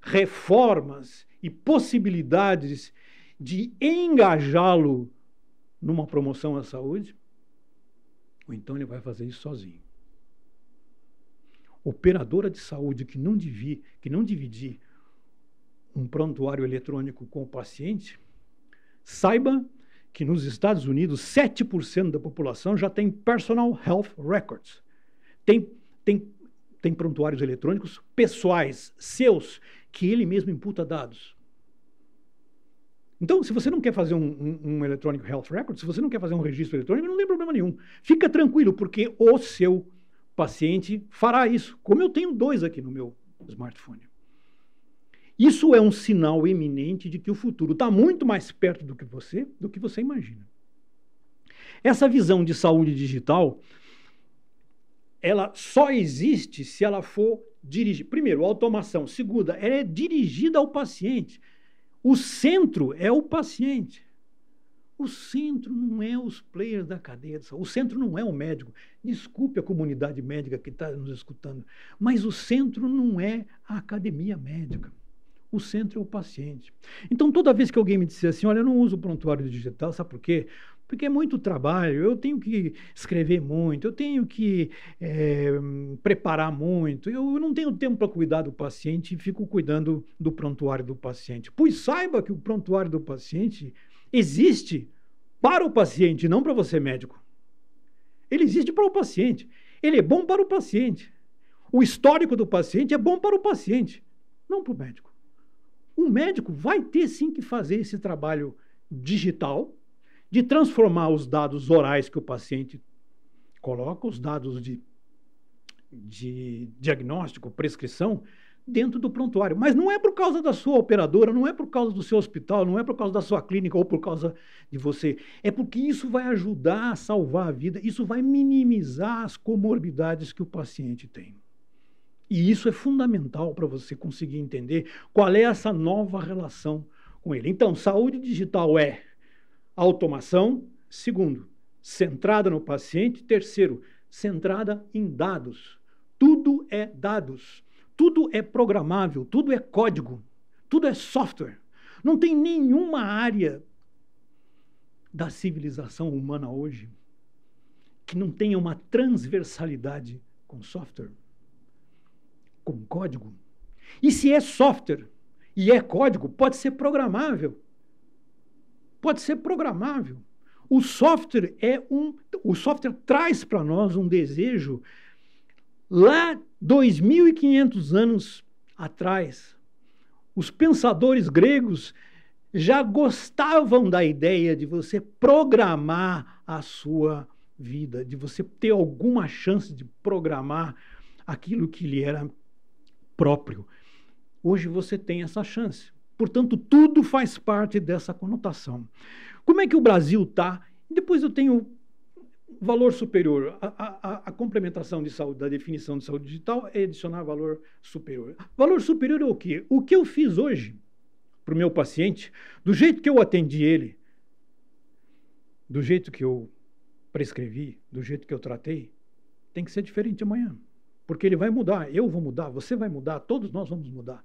reformas e possibilidades de engajá-lo numa promoção à saúde, ou então ele vai fazer isso sozinho. Operadora de saúde que não, divi, que não dividir um prontuário eletrônico com o paciente, saiba que nos Estados Unidos 7% da população já tem personal health records. Tem, tem, tem prontuários eletrônicos pessoais seus que ele mesmo imputa dados. Então, se você não quer fazer um, um, um Electronic Health Record, se você não quer fazer um registro eletrônico, não tem problema nenhum. Fica tranquilo, porque o seu paciente fará isso, como eu tenho dois aqui no meu smartphone. Isso é um sinal eminente de que o futuro está muito mais perto do que você, do que você imagina. Essa visão de saúde digital, ela só existe se ela for dirigida. Primeiro, automação. Segunda, ela é dirigida ao paciente. O centro é o paciente. O centro não é os players da cadeia de saúde. O centro não é o médico. Desculpe a comunidade médica que está nos escutando, mas o centro não é a academia médica. O centro é o paciente. Então, toda vez que alguém me disser assim, olha, eu não uso prontuário digital, sabe por quê? Porque é muito trabalho, eu tenho que escrever muito, eu tenho que é, preparar muito, eu não tenho tempo para cuidar do paciente e fico cuidando do prontuário do paciente. Pois saiba que o prontuário do paciente existe para o paciente, não para você, médico. Ele existe para o paciente. Ele é bom para o paciente. O histórico do paciente é bom para o paciente, não para o médico. O médico vai ter sim que fazer esse trabalho digital de transformar os dados orais que o paciente coloca, os dados de, de diagnóstico, prescrição, dentro do prontuário. Mas não é por causa da sua operadora, não é por causa do seu hospital, não é por causa da sua clínica ou por causa de você. É porque isso vai ajudar a salvar a vida, isso vai minimizar as comorbidades que o paciente tem. E isso é fundamental para você conseguir entender qual é essa nova relação com ele. Então, saúde digital é automação. Segundo, centrada no paciente. Terceiro, centrada em dados. Tudo é dados. Tudo é programável. Tudo é código. Tudo é software. Não tem nenhuma área da civilização humana hoje que não tenha uma transversalidade com software com código. E se é software e é código, pode ser programável. Pode ser programável. O software é um, o software traz para nós um desejo lá 2500 anos atrás. Os pensadores gregos já gostavam da ideia de você programar a sua vida, de você ter alguma chance de programar aquilo que lhe era próprio. Hoje você tem essa chance. Portanto, tudo faz parte dessa conotação. Como é que o Brasil está? Depois eu tenho valor superior. A, a, a, complementação de saúde, da definição de saúde digital é adicionar valor superior. Valor superior é o quê? O que eu fiz hoje para o meu paciente, do jeito que eu atendi ele, do jeito que eu prescrevi, do jeito que eu tratei, tem que ser diferente amanhã. Porque ele vai mudar, eu vou mudar, você vai mudar, todos nós vamos mudar.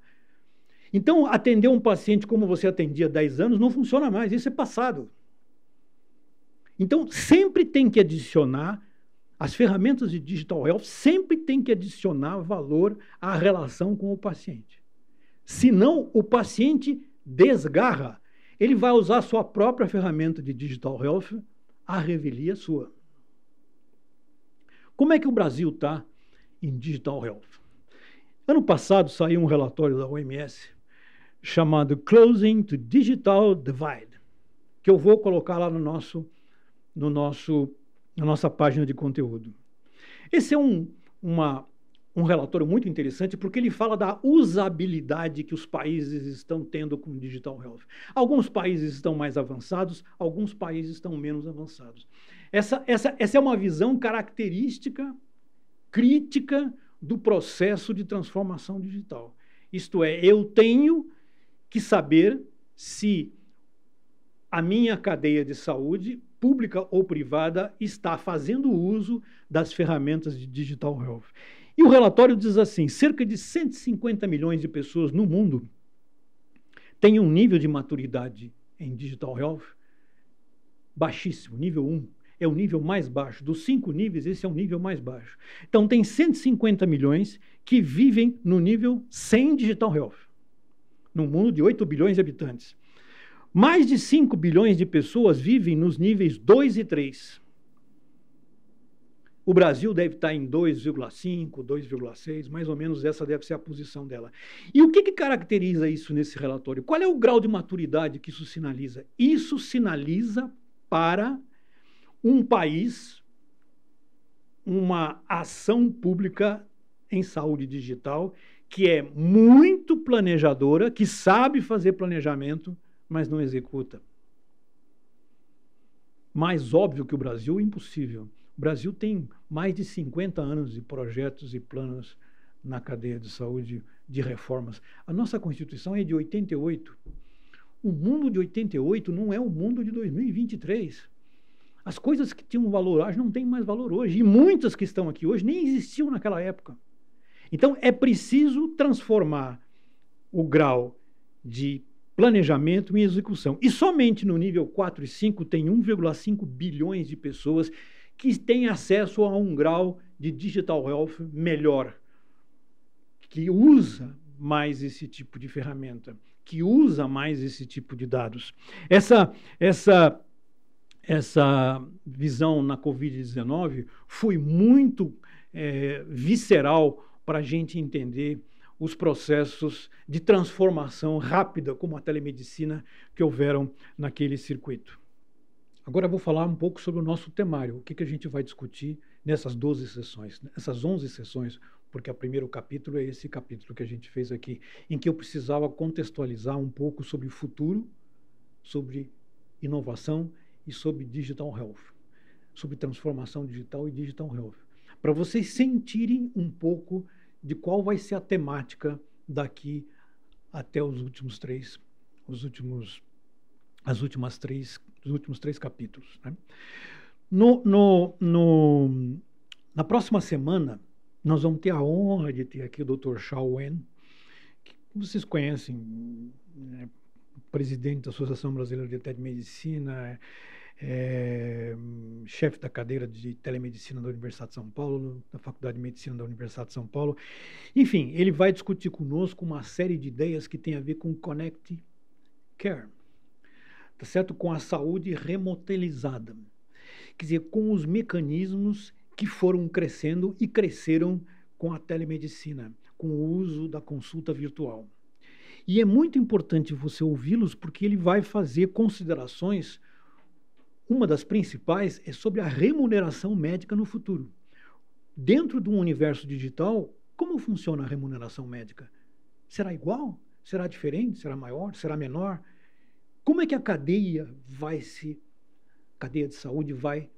Então, atender um paciente como você atendia há 10 anos não funciona mais, isso é passado. Então, sempre tem que adicionar, as ferramentas de digital health sempre tem que adicionar valor à relação com o paciente. Senão, o paciente desgarra. Ele vai usar sua própria ferramenta de digital health, a revelia sua. Como é que o Brasil está em Digital Health. Ano passado saiu um relatório da OMS chamado Closing to Digital Divide. que eu vou colocar lá no nosso, no nosso, na nossa página de conteúdo. Esse é um, uma, um relatório muito interessante porque ele fala da usabilidade que os países estão tendo com Digital Health. Alguns países estão mais avançados, alguns países estão menos avançados. Essa, essa, essa é uma visão característica, crítica do processo de transformação digital. Isto é, eu tenho que saber se a minha cadeia de saúde, pública ou privada, está fazendo uso das ferramentas de digital health. E o relatório diz assim: cerca de 150 milhões de pessoas no mundo têm um nível de maturidade em digital health baixíssimo, nível 1. É o nível mais baixo. Dos cinco níveis, esse é o nível mais baixo. Então, tem 150 milhões que vivem no nível 100 digital health, num mundo de 8 bilhões de habitantes. Mais de 5 bilhões de pessoas vivem nos níveis 2 e 3. O Brasil deve estar em 2,5, 2,6, mais ou menos essa deve ser a posição dela. E o que, que caracteriza isso nesse relatório? Qual é o grau de maturidade que isso sinaliza? Isso sinaliza para um país uma ação pública em saúde digital que é muito planejadora, que sabe fazer planejamento, mas não executa. Mais óbvio que o Brasil, impossível. O Brasil tem mais de 50 anos de projetos e planos na cadeia de saúde de reformas. A nossa Constituição é de 88. O mundo de 88 não é o mundo de 2023. As coisas que tinham valor hoje não têm mais valor hoje. E muitas que estão aqui hoje nem existiam naquela época. Então é preciso transformar o grau de planejamento e execução. E somente no nível 4 e 5 tem 1,5 bilhões de pessoas que têm acesso a um grau de digital health melhor, que usa mais esse tipo de ferramenta, que usa mais esse tipo de dados. Essa essa essa visão na Covid-19 foi muito é, visceral para a gente entender os processos de transformação rápida, como a telemedicina, que houveram naquele circuito. Agora vou falar um pouco sobre o nosso temário, o que, que a gente vai discutir nessas 12 sessões, nessas 11 sessões, porque o primeiro capítulo é esse capítulo que a gente fez aqui, em que eu precisava contextualizar um pouco sobre o futuro, sobre inovação e sobre digital health, sobre transformação digital e digital health, para vocês sentirem um pouco de qual vai ser a temática daqui até os últimos três, os últimos, as últimas três, os últimos três capítulos. Né? No, no, no, na próxima semana, nós vamos ter a honra de ter aqui o Dr. Shao Wen, que vocês conhecem, né, presidente da Associação Brasileira de Telemedicina, é, chefe da cadeira de telemedicina da Universidade de São Paulo, da Faculdade de Medicina da Universidade de São Paulo. Enfim, ele vai discutir conosco uma série de ideias que tem a ver com Connect Care, tá certo? Com a saúde remotelizada. Quer dizer, com os mecanismos que foram crescendo e cresceram com a telemedicina, com o uso da consulta virtual. E é muito importante você ouvi-los porque ele vai fazer considerações uma das principais é sobre a remuneração médica no futuro. Dentro de um universo digital, como funciona a remuneração médica? Será igual? Será diferente? Será maior? Será menor? Como é que a cadeia vai se cadeia de saúde vai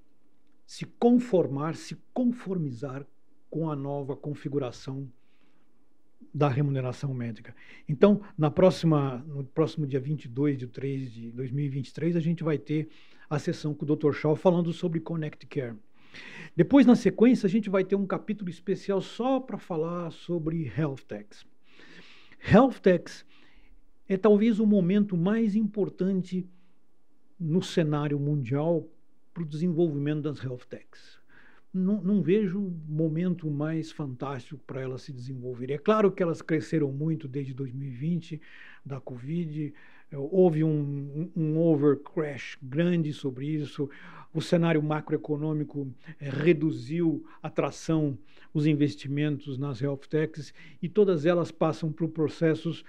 se conformar, se conformizar com a nova configuração da remuneração médica. Então, na próxima, no próximo dia 22 de 3 de 2023, a gente vai ter a sessão com o Dr. Shaw falando sobre Connect Care. Depois, na sequência, a gente vai ter um capítulo especial só para falar sobre Health Techs. Health Techs é talvez o momento mais importante no cenário mundial para o desenvolvimento das Health Techs não, não vejo momento mais fantástico para elas se desenvolverem. É claro que elas cresceram muito desde 2020, da Covid, houve um, um overcrash grande sobre isso, o cenário macroeconômico é, reduziu a atração, os investimentos nas health techs, e todas elas passam por processos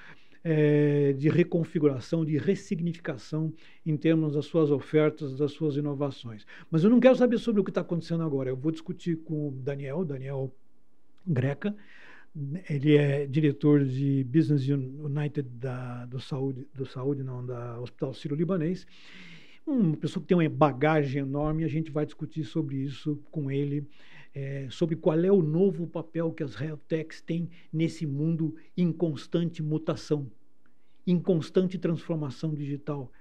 é, de reconfiguração, de ressignificação em termos das suas ofertas, das suas inovações. Mas eu não quero saber sobre o que está acontecendo agora. Eu vou discutir com o Daniel, Daniel Greca. Ele é diretor de Business United da, do Saúde, do Saúde não, da Hospital Sírio-Libanês uma pessoa que tem uma bagagem enorme, a gente vai discutir sobre isso com ele, é, sobre qual é o novo papel que as health techs têm nesse mundo em constante mutação, em constante transformação digital.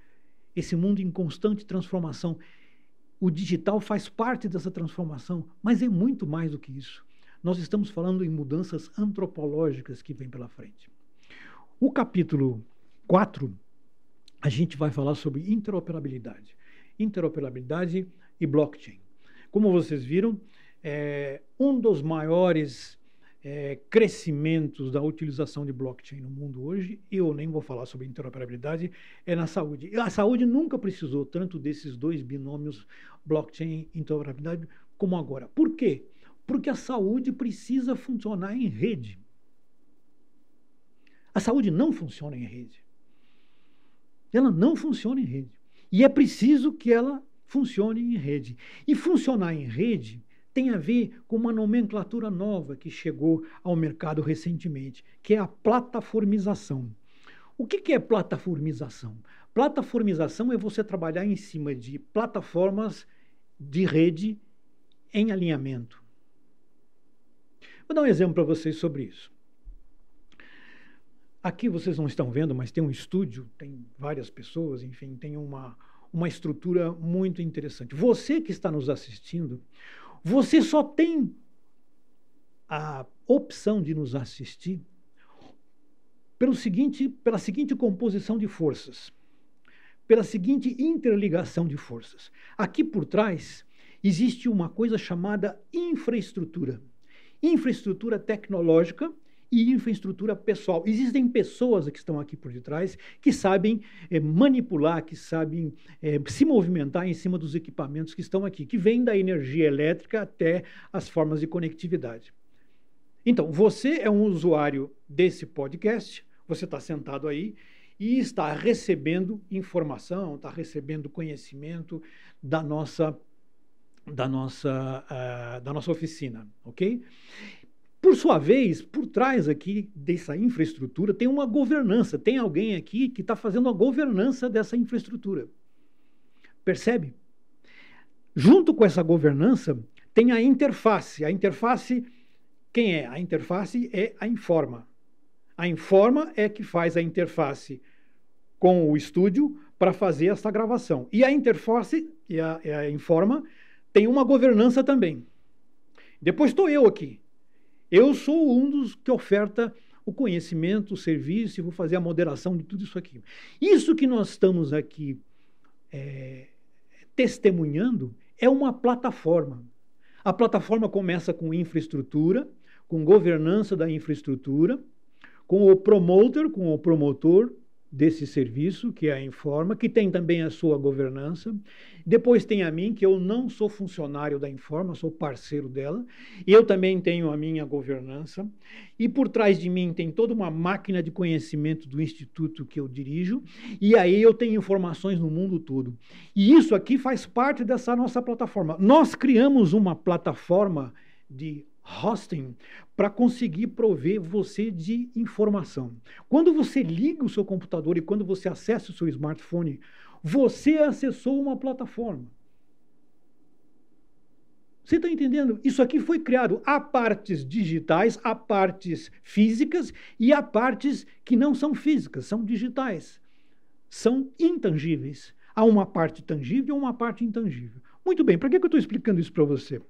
Esse mundo em constante transformação. O digital faz parte dessa transformação, mas é muito mais do que isso. Nós estamos falando em mudanças antropológicas que vêm pela frente. O capítulo 4 a gente vai falar sobre interoperabilidade. Interoperabilidade e blockchain. Como vocês viram, é, um dos maiores é, crescimentos da utilização de blockchain no mundo hoje, eu nem vou falar sobre interoperabilidade, é na saúde. A saúde nunca precisou tanto desses dois binômios, blockchain e interoperabilidade, como agora. Por quê? Porque a saúde precisa funcionar em rede. A saúde não funciona em rede. Ela não funciona em rede. E é preciso que ela funcione em rede. E funcionar em rede tem a ver com uma nomenclatura nova que chegou ao mercado recentemente, que é a plataformização. O que é plataformização? Plataformização é você trabalhar em cima de plataformas de rede em alinhamento. Vou dar um exemplo para vocês sobre isso. Aqui vocês não estão vendo, mas tem um estúdio, tem várias pessoas, enfim, tem uma, uma estrutura muito interessante. Você que está nos assistindo, você só tem a opção de nos assistir pelo seguinte, pela seguinte composição de forças, pela seguinte interligação de forças. Aqui por trás existe uma coisa chamada infraestrutura. Infraestrutura tecnológica e infraestrutura pessoal. Existem pessoas que estão aqui por detrás que sabem é, manipular, que sabem é, se movimentar em cima dos equipamentos que estão aqui, que vêm da energia elétrica até as formas de conectividade. Então, você é um usuário desse podcast, você está sentado aí e está recebendo informação, está recebendo conhecimento da nossa da nossa, uh, da nossa oficina, ok? Por sua vez, por trás aqui dessa infraestrutura tem uma governança, tem alguém aqui que está fazendo a governança dessa infraestrutura. Percebe? Junto com essa governança tem a interface. A interface, quem é? A interface é a Informa. A Informa é que faz a interface com o estúdio para fazer essa gravação. E a interface, e a, a Informa, tem uma governança também. Depois estou eu aqui. Eu sou um dos que oferta o conhecimento, o serviço e vou fazer a moderação de tudo isso aqui. Isso que nós estamos aqui é, testemunhando é uma plataforma. A plataforma começa com infraestrutura, com governança da infraestrutura, com o promoter, com o promotor, desse serviço, que é a Informa, que tem também a sua governança. Depois tem a mim, que eu não sou funcionário da Informa, sou parceiro dela. E eu também tenho a minha governança. E por trás de mim tem toda uma máquina de conhecimento do instituto que eu dirijo. E aí eu tenho informações no mundo todo. E isso aqui faz parte dessa nossa plataforma. Nós criamos uma plataforma de hosting para conseguir prover você de informação. Quando você liga o seu computador e quando você acessa o seu smartphone, você acessou uma plataforma. Você está entendendo? Isso aqui foi criado. Há partes digitais, há partes físicas e há partes que não são físicas, são digitais. São intangíveis. Há uma parte tangível e uma parte intangível. Muito bem, para que eu estou explicando isso para você?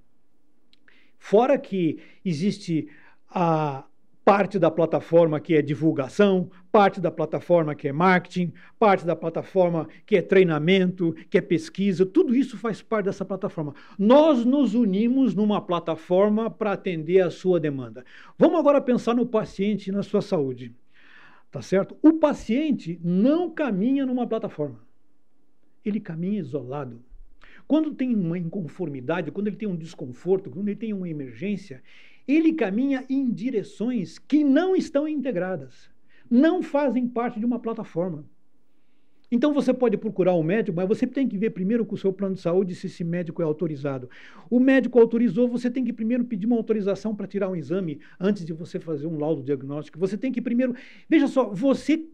Fora que existe a parte da plataforma que é divulgação, parte da plataforma que é marketing, parte da plataforma que é treinamento, que é pesquisa, tudo isso faz parte dessa plataforma. Nós nos unimos numa plataforma para atender a sua demanda. Vamos agora pensar no paciente e na sua saúde. Tá certo? O paciente não caminha numa plataforma. Ele caminha isolado. Quando tem uma inconformidade, quando ele tem um desconforto, quando ele tem uma emergência, ele caminha em direções que não estão integradas. não fazem parte de uma plataforma. Então você pode procurar um médico, mas você tem que ver primeiro com o seu plano de saúde se esse médico é autorizado. O médico autorizou, você tem que primeiro pedir uma autorização para tirar um exame antes de você fazer um laudo diagnóstico. Você tem que primeiro. Veja só, você,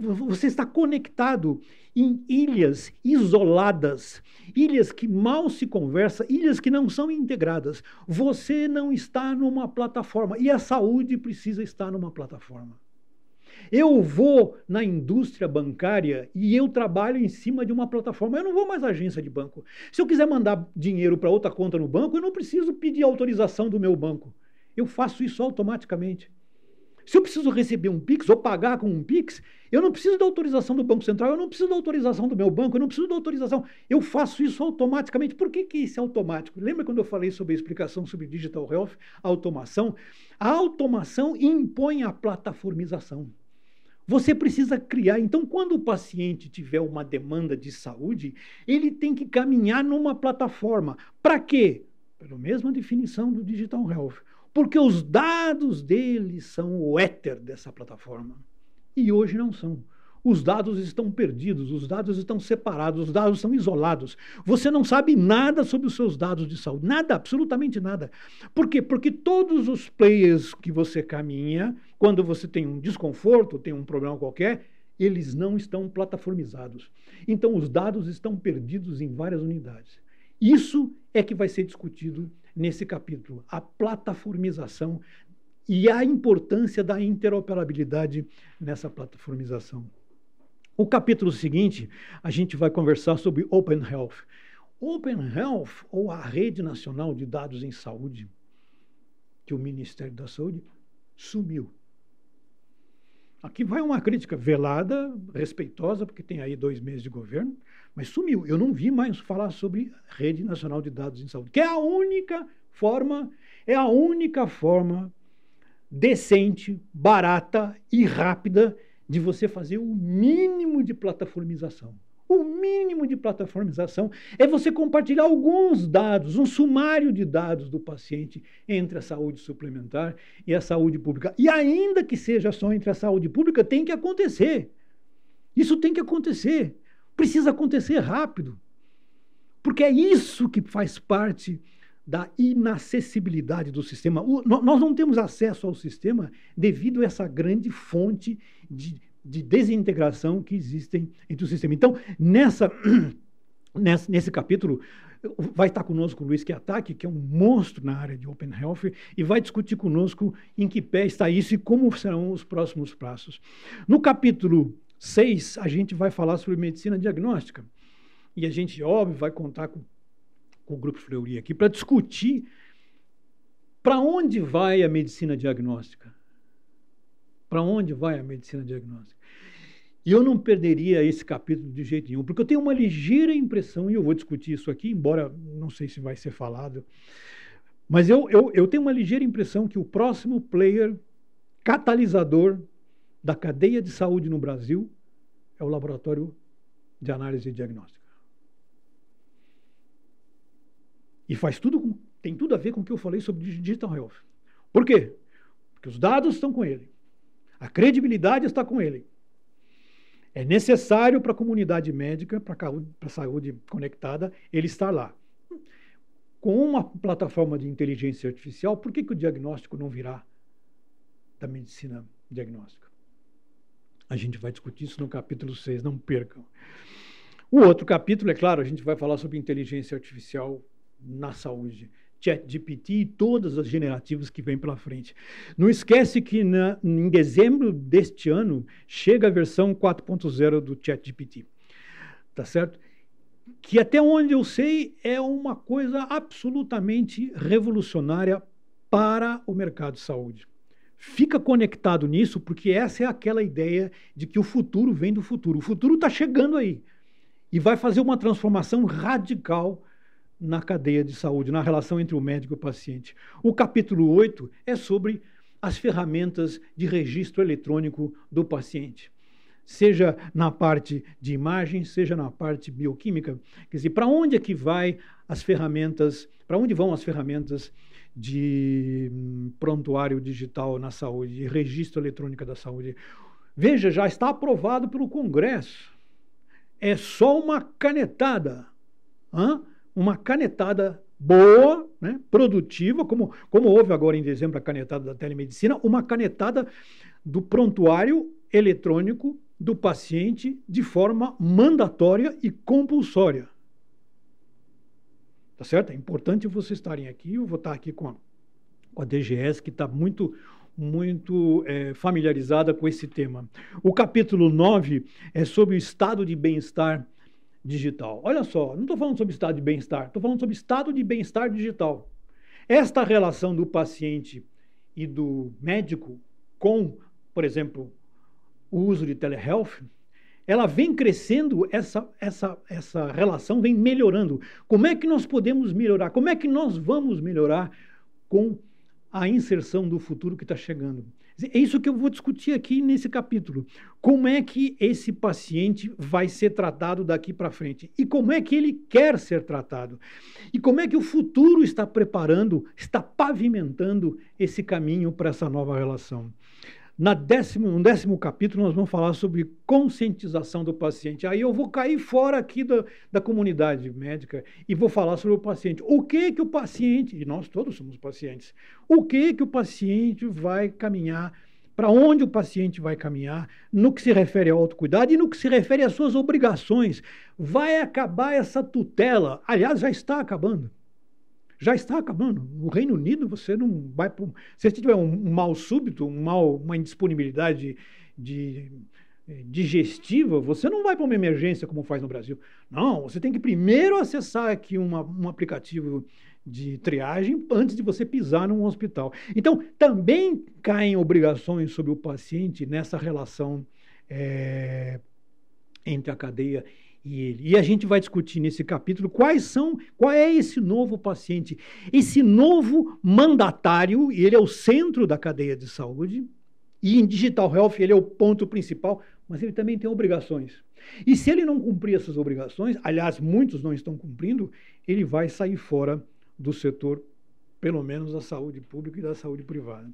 você está conectado em ilhas isoladas, ilhas que mal se conversa, ilhas que não são integradas. Você não está numa plataforma e a saúde precisa estar numa plataforma. Eu vou na indústria bancária e eu trabalho em cima de uma plataforma. Eu não vou mais à agência de banco. Se eu quiser mandar dinheiro para outra conta no banco, eu não preciso pedir autorização do meu banco. Eu faço isso automaticamente. Se eu preciso receber um Pix ou pagar com um Pix, eu não preciso da autorização do Banco Central, eu não preciso da autorização do meu banco, eu não preciso da autorização. Eu faço isso automaticamente. Por que, que isso é automático? Lembra quando eu falei sobre a explicação sobre Digital Health, automação? A automação impõe a plataformização. Você precisa criar. Então, quando o paciente tiver uma demanda de saúde, ele tem que caminhar numa plataforma. Para quê? Pela mesma definição do Digital Health. Porque os dados dele são o éter dessa plataforma. E hoje não são. Os dados estão perdidos, os dados estão separados, os dados são isolados. Você não sabe nada sobre os seus dados de saúde, nada, absolutamente nada. Por quê? Porque todos os players que você caminha, quando você tem um desconforto, tem um problema qualquer, eles não estão plataformizados. Então, os dados estão perdidos em várias unidades. Isso é que vai ser discutido nesse capítulo, a plataformização e a importância da interoperabilidade nessa plataformização. O capítulo seguinte, a gente vai conversar sobre Open Health. Open Health, ou a Rede Nacional de Dados em Saúde, que o Ministério da Saúde sumiu. Aqui vai uma crítica velada, respeitosa, porque tem aí dois meses de governo, mas sumiu. Eu não vi mais falar sobre Rede Nacional de Dados em Saúde, que é a única forma, é a única forma decente, barata e rápida de você fazer o mínimo de plataformização. O mínimo de plataformização é você compartilhar alguns dados, um sumário de dados do paciente entre a saúde suplementar e a saúde pública. E ainda que seja só entre a saúde pública, tem que acontecer. Isso tem que acontecer. Precisa acontecer rápido. Porque é isso que faz parte da inacessibilidade do sistema. O, nós não temos acesso ao sistema devido a essa grande fonte de, de desintegração que existem entre o sistema. Então, nessa, (clears throat) nesse, nesse capítulo, vai estar conosco o Luiz Kiataki, que é um monstro na área de Open Health, e vai discutir conosco em que pé está isso e como serão os próximos passos. No capítulo 6, a gente vai falar sobre medicina diagnóstica. E a gente, óbvio, vai contar com, com o Grupo Fleury aqui para discutir para onde vai a medicina diagnóstica. Para onde vai a medicina diagnóstica? E eu não perderia esse capítulo de jeito nenhum, porque eu tenho uma ligeira impressão, e eu vou discutir isso aqui, embora não sei se vai ser falado, mas eu, eu, eu tenho uma ligeira impressão que o próximo player catalisador da cadeia de saúde no Brasil é o laboratório de análise e diagnóstica. E faz tudo com, tem tudo a ver com o que eu falei sobre digital health. Por quê? Porque os dados estão com ele. A credibilidade está com ele. É necessário para a comunidade médica, para a saúde conectada, ele estar lá. Com uma plataforma de inteligência artificial, por que, que o diagnóstico não virá da medicina diagnóstica? A gente vai discutir isso no capítulo 6, não percam. O outro capítulo, é claro, a gente vai falar sobre inteligência artificial na saúde. ChatGPT e todas as generativas que vêm pela frente. Não esquece que na, em dezembro deste ano chega a versão 4.0 do ChatGPT. Tá certo? Que até onde eu sei é uma coisa absolutamente revolucionária para o mercado de saúde. Fica conectado nisso, porque essa é aquela ideia de que o futuro vem do futuro. O futuro está chegando aí e vai fazer uma transformação radical na cadeia de saúde, na relação entre o médico e o paciente. O capítulo 8 é sobre as ferramentas de registro eletrônico do paciente. Seja na parte de imagem, seja na parte bioquímica. Quer dizer, para onde é que vai as ferramentas, para onde vão as ferramentas de hum, prontuário digital na saúde, de registro eletrônico da saúde? Veja, já está aprovado pelo Congresso. É só uma canetada. Hã? Uma canetada boa, né, produtiva, como, como houve agora em dezembro a canetada da telemedicina, uma canetada do prontuário eletrônico do paciente de forma mandatória e compulsória. Tá certo? É importante vocês estarem aqui. Eu vou estar aqui com a, com a DGS, que está muito muito é, familiarizada com esse tema. O capítulo 9 é sobre o estado de bem-estar digital. Olha só, não estou falando sobre estado de bem-estar, estou falando sobre estado de bem-estar digital. Esta relação do paciente e do médico com, por exemplo, o uso de telehealth, ela vem crescendo, essa, essa, essa relação vem melhorando. Como é que nós podemos melhorar? Como é que nós vamos melhorar com a inserção do futuro que está chegando? É isso que eu vou discutir aqui nesse capítulo. Como é que esse paciente vai ser tratado daqui para frente? E como é que ele quer ser tratado? E como é que o futuro está preparando, está pavimentando esse caminho para essa nova relação? Na décimo, no décimo capítulo, nós vamos falar sobre conscientização do paciente. Aí eu vou cair fora aqui da, da comunidade médica e vou falar sobre o paciente. O que que o paciente, e nós todos somos pacientes, o que que o paciente vai caminhar, para onde o paciente vai caminhar, no que se refere ao autocuidado e no que se refere às suas obrigações. Vai acabar essa tutela, aliás, já está acabando já está acabando. No Reino Unido, você não vai. Se você tiver um, mal súbito, um mal, uma indisponibilidade de, de eh, digestiva, você não vai para uma emergência como faz no Brasil. Não, você tem que primeiro acessar aqui uma, um aplicativo de triagem antes de você pisar num hospital. Então, também caem obrigações sobre o paciente nessa relação é, entre a cadeia e ele. E a gente vai discutir nesse capítulo quais são, qual é esse novo paciente, esse novo mandatário, e ele é o centro da cadeia de saúde, e em Digital Health ele é o ponto principal, mas ele também tem obrigações. E se ele não cumprir essas obrigações, aliás, muitos não estão cumprindo, ele vai sair fora do setor, pelo menos da saúde pública e da saúde privada.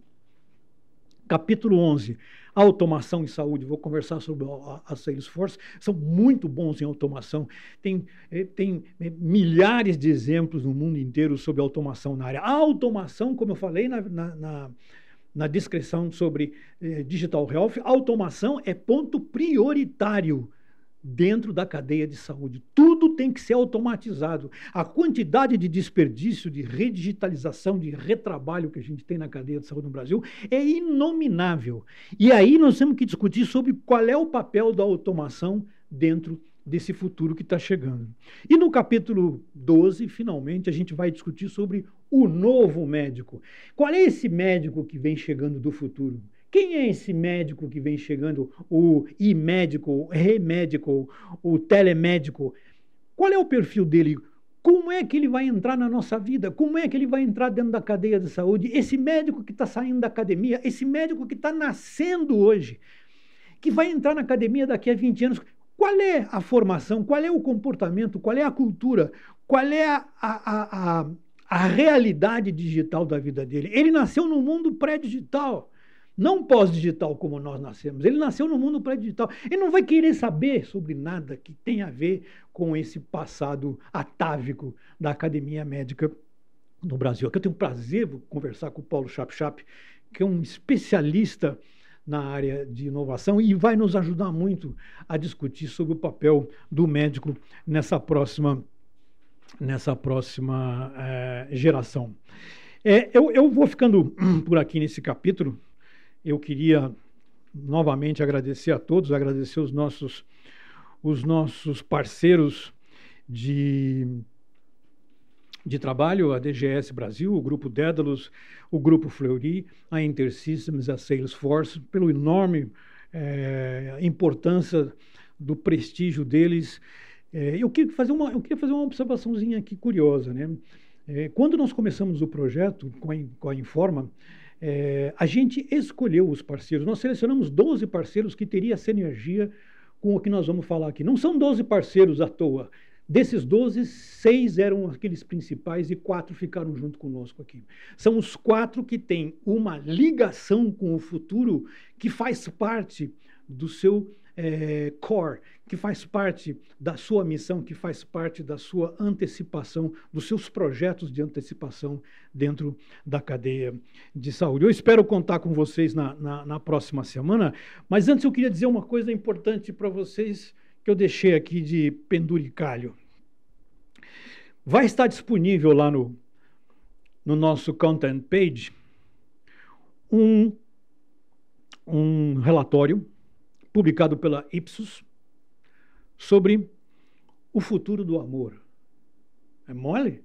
Capítulo 11, automação em saúde. Vou conversar sobre a, Salesforce. São muito bons em automação. Tem, eh, tem eh, milhares de exemplos no mundo inteiro sobre automação na área. A automação, como eu falei na, na, na, na descrição sobre eh, Digital Health, automação é ponto prioritário dentro da cadeia de saúde. Tudo tem que ser automatizado. A quantidade de desperdício, de redigitalização, de retrabalho que a gente tem na cadeia de saúde no Brasil é inominável. E aí nós temos que discutir sobre qual é o papel da automação dentro desse futuro que está chegando. E no capítulo 12, finalmente, a gente vai discutir sobre o novo médico. Qual é esse médico que vem chegando do futuro? Quem é esse médico que vem chegando, o e-médico, o remédico, o telemédico? Qual é o perfil dele? Como é que ele vai entrar na nossa vida? Como é que ele vai entrar dentro da cadeia de saúde? Esse médico que está saindo da academia, esse médico que está nascendo hoje, que vai entrar na academia daqui a 20 anos, qual é a formação, qual é o comportamento, qual é a cultura, qual é a, a, a, a realidade digital da vida dele? Ele nasceu num mundo pré-digital não pós-digital como nós nascemos. Ele nasceu no mundo pré-digital. Ele não vai querer saber sobre nada que tenha a ver com esse passado atávico da academia médica no Brasil. Aqui eu tenho o prazer de conversar com o Paulo Chap-Chap, que é um especialista na área de inovação e vai nos ajudar muito a discutir sobre o papel do médico nessa próxima, nessa próxima é, geração. É, eu, eu vou ficando (clears throat) por aqui nesse capítulo, eu queria novamente agradecer a todos, agradecer os nossos, os nossos parceiros de, de trabalho, a DGS Brasil, o Grupo Dédalus, o Grupo Fleury, a InterSystems, a Salesforce, pela enorme é, importância do prestígio deles. É, eu, queria fazer uma, eu queria fazer uma observaçãozinha aqui curiosa. Né? É, quando nós começamos o projeto com a, com a Informa, é, a gente escolheu os parceiros, nós selecionamos 12 parceiros que teriam sinergia com o que nós vamos falar aqui. Não são 12 parceiros à toa. Desses 12, seis eram aqueles principais e quatro ficaram junto conosco aqui. São os quatro que têm uma ligação com o futuro que faz parte do seu é, core, que faz parte da sua missão, que faz parte da sua antecipação, dos seus projetos de antecipação dentro da cadeia de saúde. Eu espero contar com vocês na, na, na próxima semana, mas antes eu queria dizer uma coisa importante para vocês que eu deixei aqui de penduricalho. Vai estar disponível lá no, no nosso content page um, um relatório publicado pela Ipsos sobre o futuro do amor. É mole?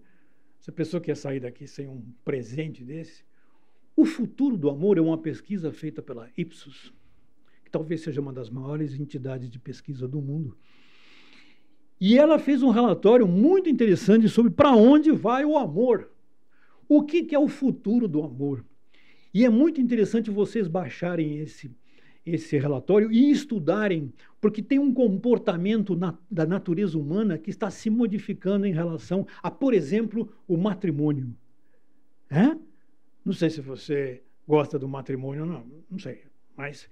Essa pessoa quer sair daqui sem um presente desse? O futuro do amor é uma pesquisa feita pela Ipsos, que talvez seja uma das maiores entidades de pesquisa do mundo. E ela fez um relatório muito interessante sobre para onde vai o amor. O que, que é o futuro do amor? E é muito interessante vocês baixarem esse esse relatório e estudarem, porque tem um comportamento na, da natureza humana que está se modificando em relação a, por exemplo, o matrimônio. É? Não sei se você gosta do matrimônio, não, não sei, mas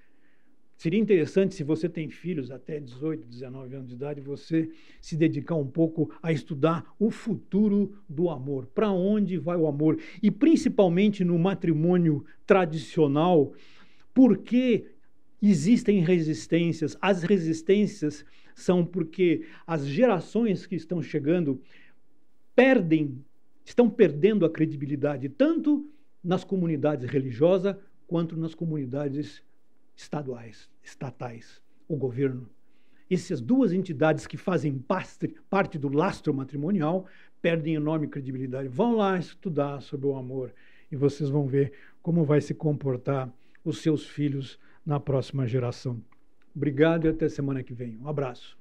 seria interessante se você tem filhos até 18, 19 anos de idade, você se dedicar um pouco a estudar o futuro do amor, para onde vai o amor e principalmente no matrimônio tradicional, porque existem resistências. As resistências são porque as gerações que estão chegando perdem, estão perdendo a credibilidade tanto nas comunidades religiosas quanto nas comunidades estaduais, estatais, o governo. Essas duas entidades que fazem parte do lastro matrimonial perdem enorme credibilidade. Vão lá estudar sobre o amor e vocês vão ver como vai se comportar os seus filhos na próxima geração. Obrigado e até semana que vem. Um abraço.